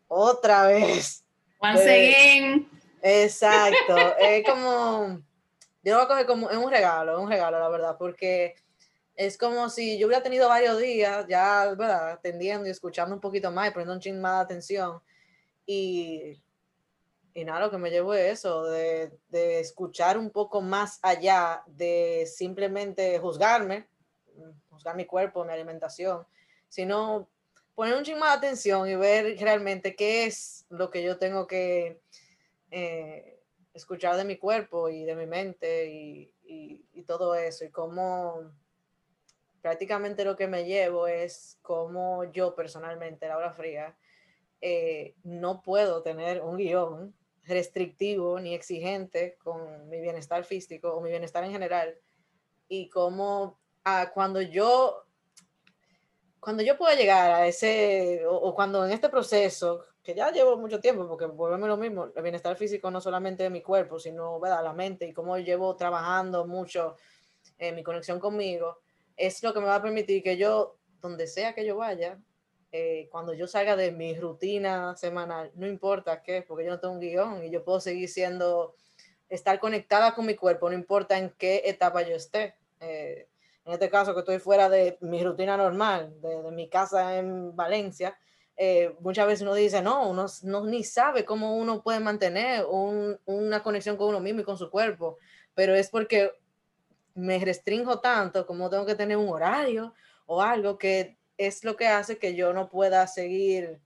otra vez. Once again. Exacto, es como, yo lo voy a coger como, es un regalo, es un regalo, la verdad, porque es como si yo hubiera tenido varios días ya, ¿verdad? Atendiendo y escuchando un poquito más y poniendo un ching más de atención. Y, y nada, lo que me llevo es eso, de, de, escuchar un poco más allá de simplemente juzgarme, juzgar mi cuerpo, mi alimentación, sino poner un ching más de atención y ver realmente qué es lo que yo tengo que eh, escuchar de mi cuerpo y de mi mente y, y, todo eso y cómo prácticamente lo que me llevo es como yo personalmente, Laura Fría, eh, no puedo tener un guion restrictivo ni exigente con mi bienestar físico o mi bienestar en general y como ah, cuando yo cuando yo pueda llegar a ese o, cuando en este proceso que ya llevo mucho tiempo porque volvemos lo mismo el bienestar físico no solamente de mi cuerpo sino ¿verdad? la mente y cómo llevo trabajando mucho en mi conexión conmigo es lo que me va a permitir que yo, donde sea que yo vaya, eh, cuando yo salga de mi rutina semanal, no importa qué, porque yo no tengo un guion y yo puedo seguir siendo, estar conectada con mi cuerpo, no importa en qué etapa yo esté. Eh, en este caso, que estoy fuera de mi rutina normal, de, de mi casa en Valencia, eh, muchas veces uno dice, no, uno no, ni sabe cómo uno puede mantener un, una conexión con uno mismo y con su cuerpo, pero es porque me restringo tanto como tengo que tener un horario o algo que es lo que hace que yo no pueda seguir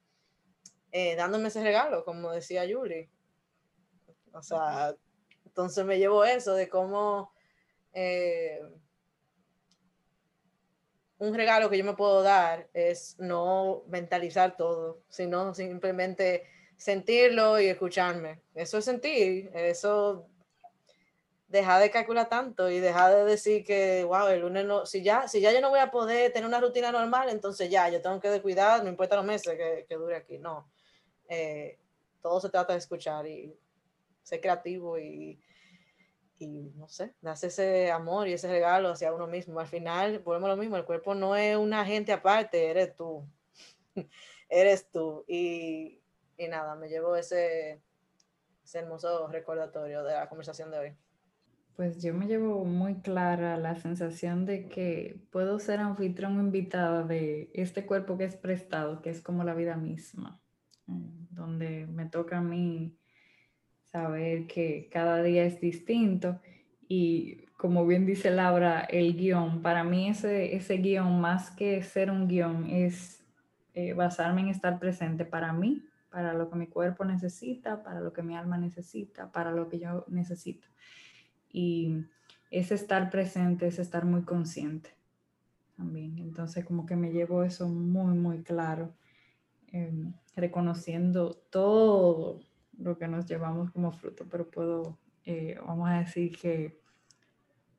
eh, dándome ese regalo, como decía Julie. O sea, entonces me llevo eso de cómo eh, un regalo que yo me puedo dar es no mentalizar todo, sino simplemente sentirlo y escucharme. Eso es sentir, eso deja de calcular tanto y deja de decir que, wow, el lunes no, si ya, si ya yo no voy a poder tener una rutina normal, entonces ya, yo tengo que descuidar, no importa los meses que, que dure aquí, no. Eh, todo se trata de escuchar y ser creativo y, y no sé, das ese amor y ese regalo hacia uno mismo. Al final, volvemos a lo mismo, el cuerpo no es una gente aparte, eres tú. eres tú. Y, y, nada, me llevo ese, hermoso recordatorio de la conversación de hoy. Pues yo me llevo muy clara la sensación de que puedo ser anfitrión invitada de este cuerpo que es prestado, que es como la vida misma, donde me toca a mí saber que cada día es distinto y como bien dice Laura, el guion, para mí ese, ese guion, más que ser un guion, es eh, basarme en estar presente para mí, para lo que mi cuerpo necesita, para lo que mi alma necesita, para lo que yo necesito. Y es estar presente, es estar muy consciente también. Entonces como que me llevo eso muy, muy claro, em, reconociendo todo lo que nos llevamos como fruto, pero puedo, eh, vamos a decir que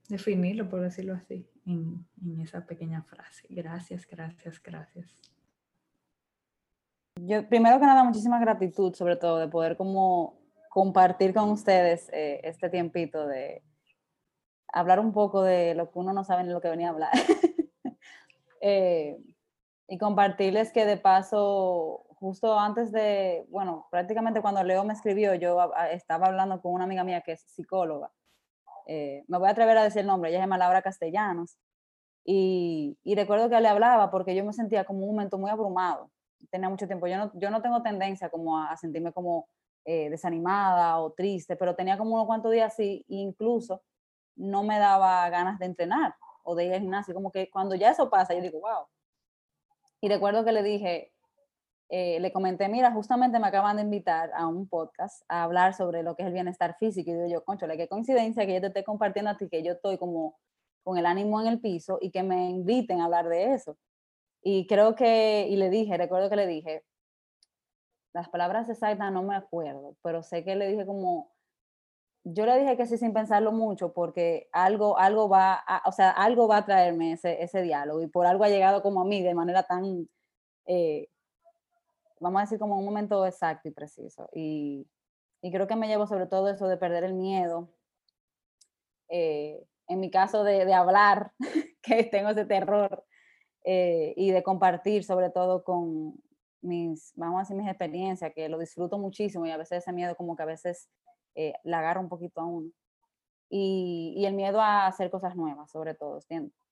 definirlo, por decirlo así, en, en esa pequeña frase. Gracias, gracias, gracias. Yo, primero que nada, muchísima gratitud, sobre todo, de poder como compartir con ustedes eh, este tiempito de hablar un poco de lo que uno no sabe ni lo que venía a hablar. eh, y compartirles que de paso justo antes de, bueno, prácticamente cuando Leo me escribió, yo estaba hablando con una amiga mía que es psicóloga. Eh, me voy a atrever a decir el nombre, ella se llama Laura Castellanos. Y, y, recuerdo que le hablaba porque yo me sentía como un momento muy abrumado. Tenía mucho tiempo. Yo no, yo no tengo tendencia como a, sentirme como eh, desanimada o triste, pero tenía como unos cuantos días así, e incluso no me daba ganas de entrenar o de ir al gimnasio. Como que cuando ya eso pasa, yo digo, wow. Y recuerdo que le dije, eh, le comenté, mira, justamente me acaban de invitar a un podcast a hablar sobre lo que es el bienestar físico. Y digo yo, concho, qué coincidencia que yo te esté compartiendo a ti, que yo estoy como con el ánimo en el piso y que me inviten a hablar de eso. Y creo que, y le dije, recuerdo que le dije, las palabras exactas no me acuerdo, pero sé que le dije como, yo le dije que sí sin pensarlo mucho porque algo, algo va, a, o sea, algo va a traerme ese, ese diálogo y por algo ha llegado como a mí de manera tan eh, vamos a decir, como un momento exacto y preciso. Y, creo que me llevo sobre todo eso de perder el miedo. Eh, en mi caso de, hablar, que tengo ese terror, eh, y de compartir sobre todo con mis, vamos a decir, mis experiencias, que lo disfruto muchísimo y a veces ese miedo como que a veces eh, la agarra un poquito a uno. Y, y, el miedo a hacer cosas nuevas, sobre todo.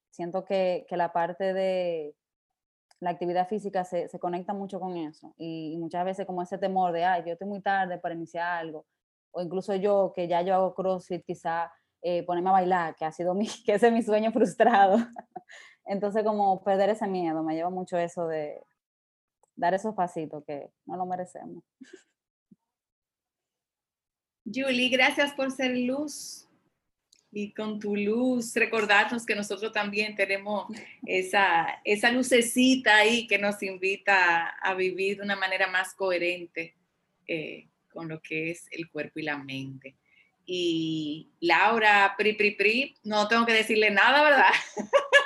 Siento que, que la parte de, la actividad física se, se conecta mucho con eso y, muchas veces como ese temor de, ay, yo estoy muy tarde para iniciar algo, o incluso yo que ya yo hago CrossFit, quizá eh, ponerme a bailar, que ha sido mi, que ese es mi sueño frustrado. Entonces como perder ese miedo, me lleva mucho eso de dar esos pasitos que no lo merecemos. Julie, gracias por ser luz y con tu luz recordarnos que nosotros también tenemos esa, esa lucecita ahí que nos invita a vivir de una manera más coherente eh, con lo que es el cuerpo y la mente. Y Laura, pri, pri, pri, no tengo que decirle nada, ¿verdad?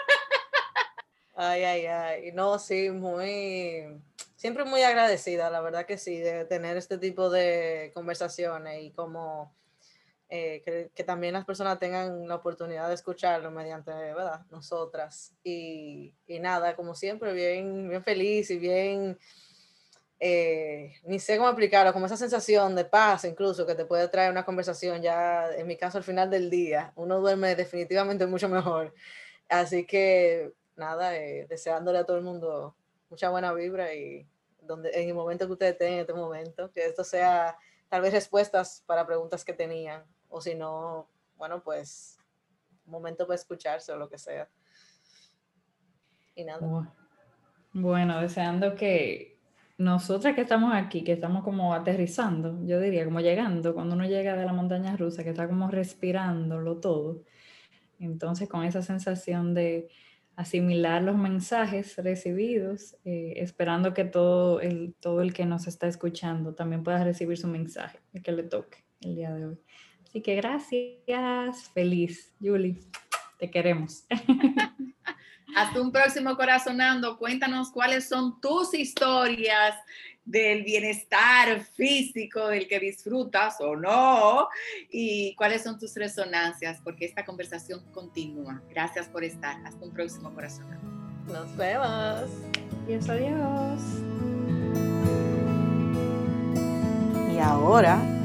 Ay, ay, ay. No, sí, muy, siempre muy agradecida, la verdad que sí, de tener este tipo de conversaciones y como eh, que, también las personas tengan la oportunidad de escucharlo mediante, ¿verdad? Nosotras. Y, nada, como siempre, bien, bien feliz y bien, eh, ni sé cómo explicarlo, como esa sensación de paz incluso que te puede traer una conversación ya, en mi caso, al final del día. Uno duerme definitivamente mucho mejor. Así que nada, eh, deseándole a todo el mundo mucha buena vibra y donde, en el momento que ustedes estén este momento, que esto sea tal vez respuestas para preguntas que tenían o si no, bueno, pues momento para escucharse o lo que sea. Y nada. Bueno, deseando que nosotras que estamos aquí, que estamos como aterrizando, yo diría, como llegando, cuando uno llega de la montaña rusa, que está como respirándolo todo, entonces con esa sensación de asimilar los mensajes recibidos, eh, esperando que todo el, todo el que nos está escuchando también pueda recibir su mensaje, el que le toque el día de hoy. Así que gracias, feliz, Julie, te queremos. Hasta un próximo Corazonando. Cuéntanos cuáles son tus historias del bienestar físico del que disfrutas o no y cuáles son tus resonancias, porque esta conversación continúa. Gracias por estar. Hasta un próximo Corazonando. Nos vemos. Adiós, adiós. Y ahora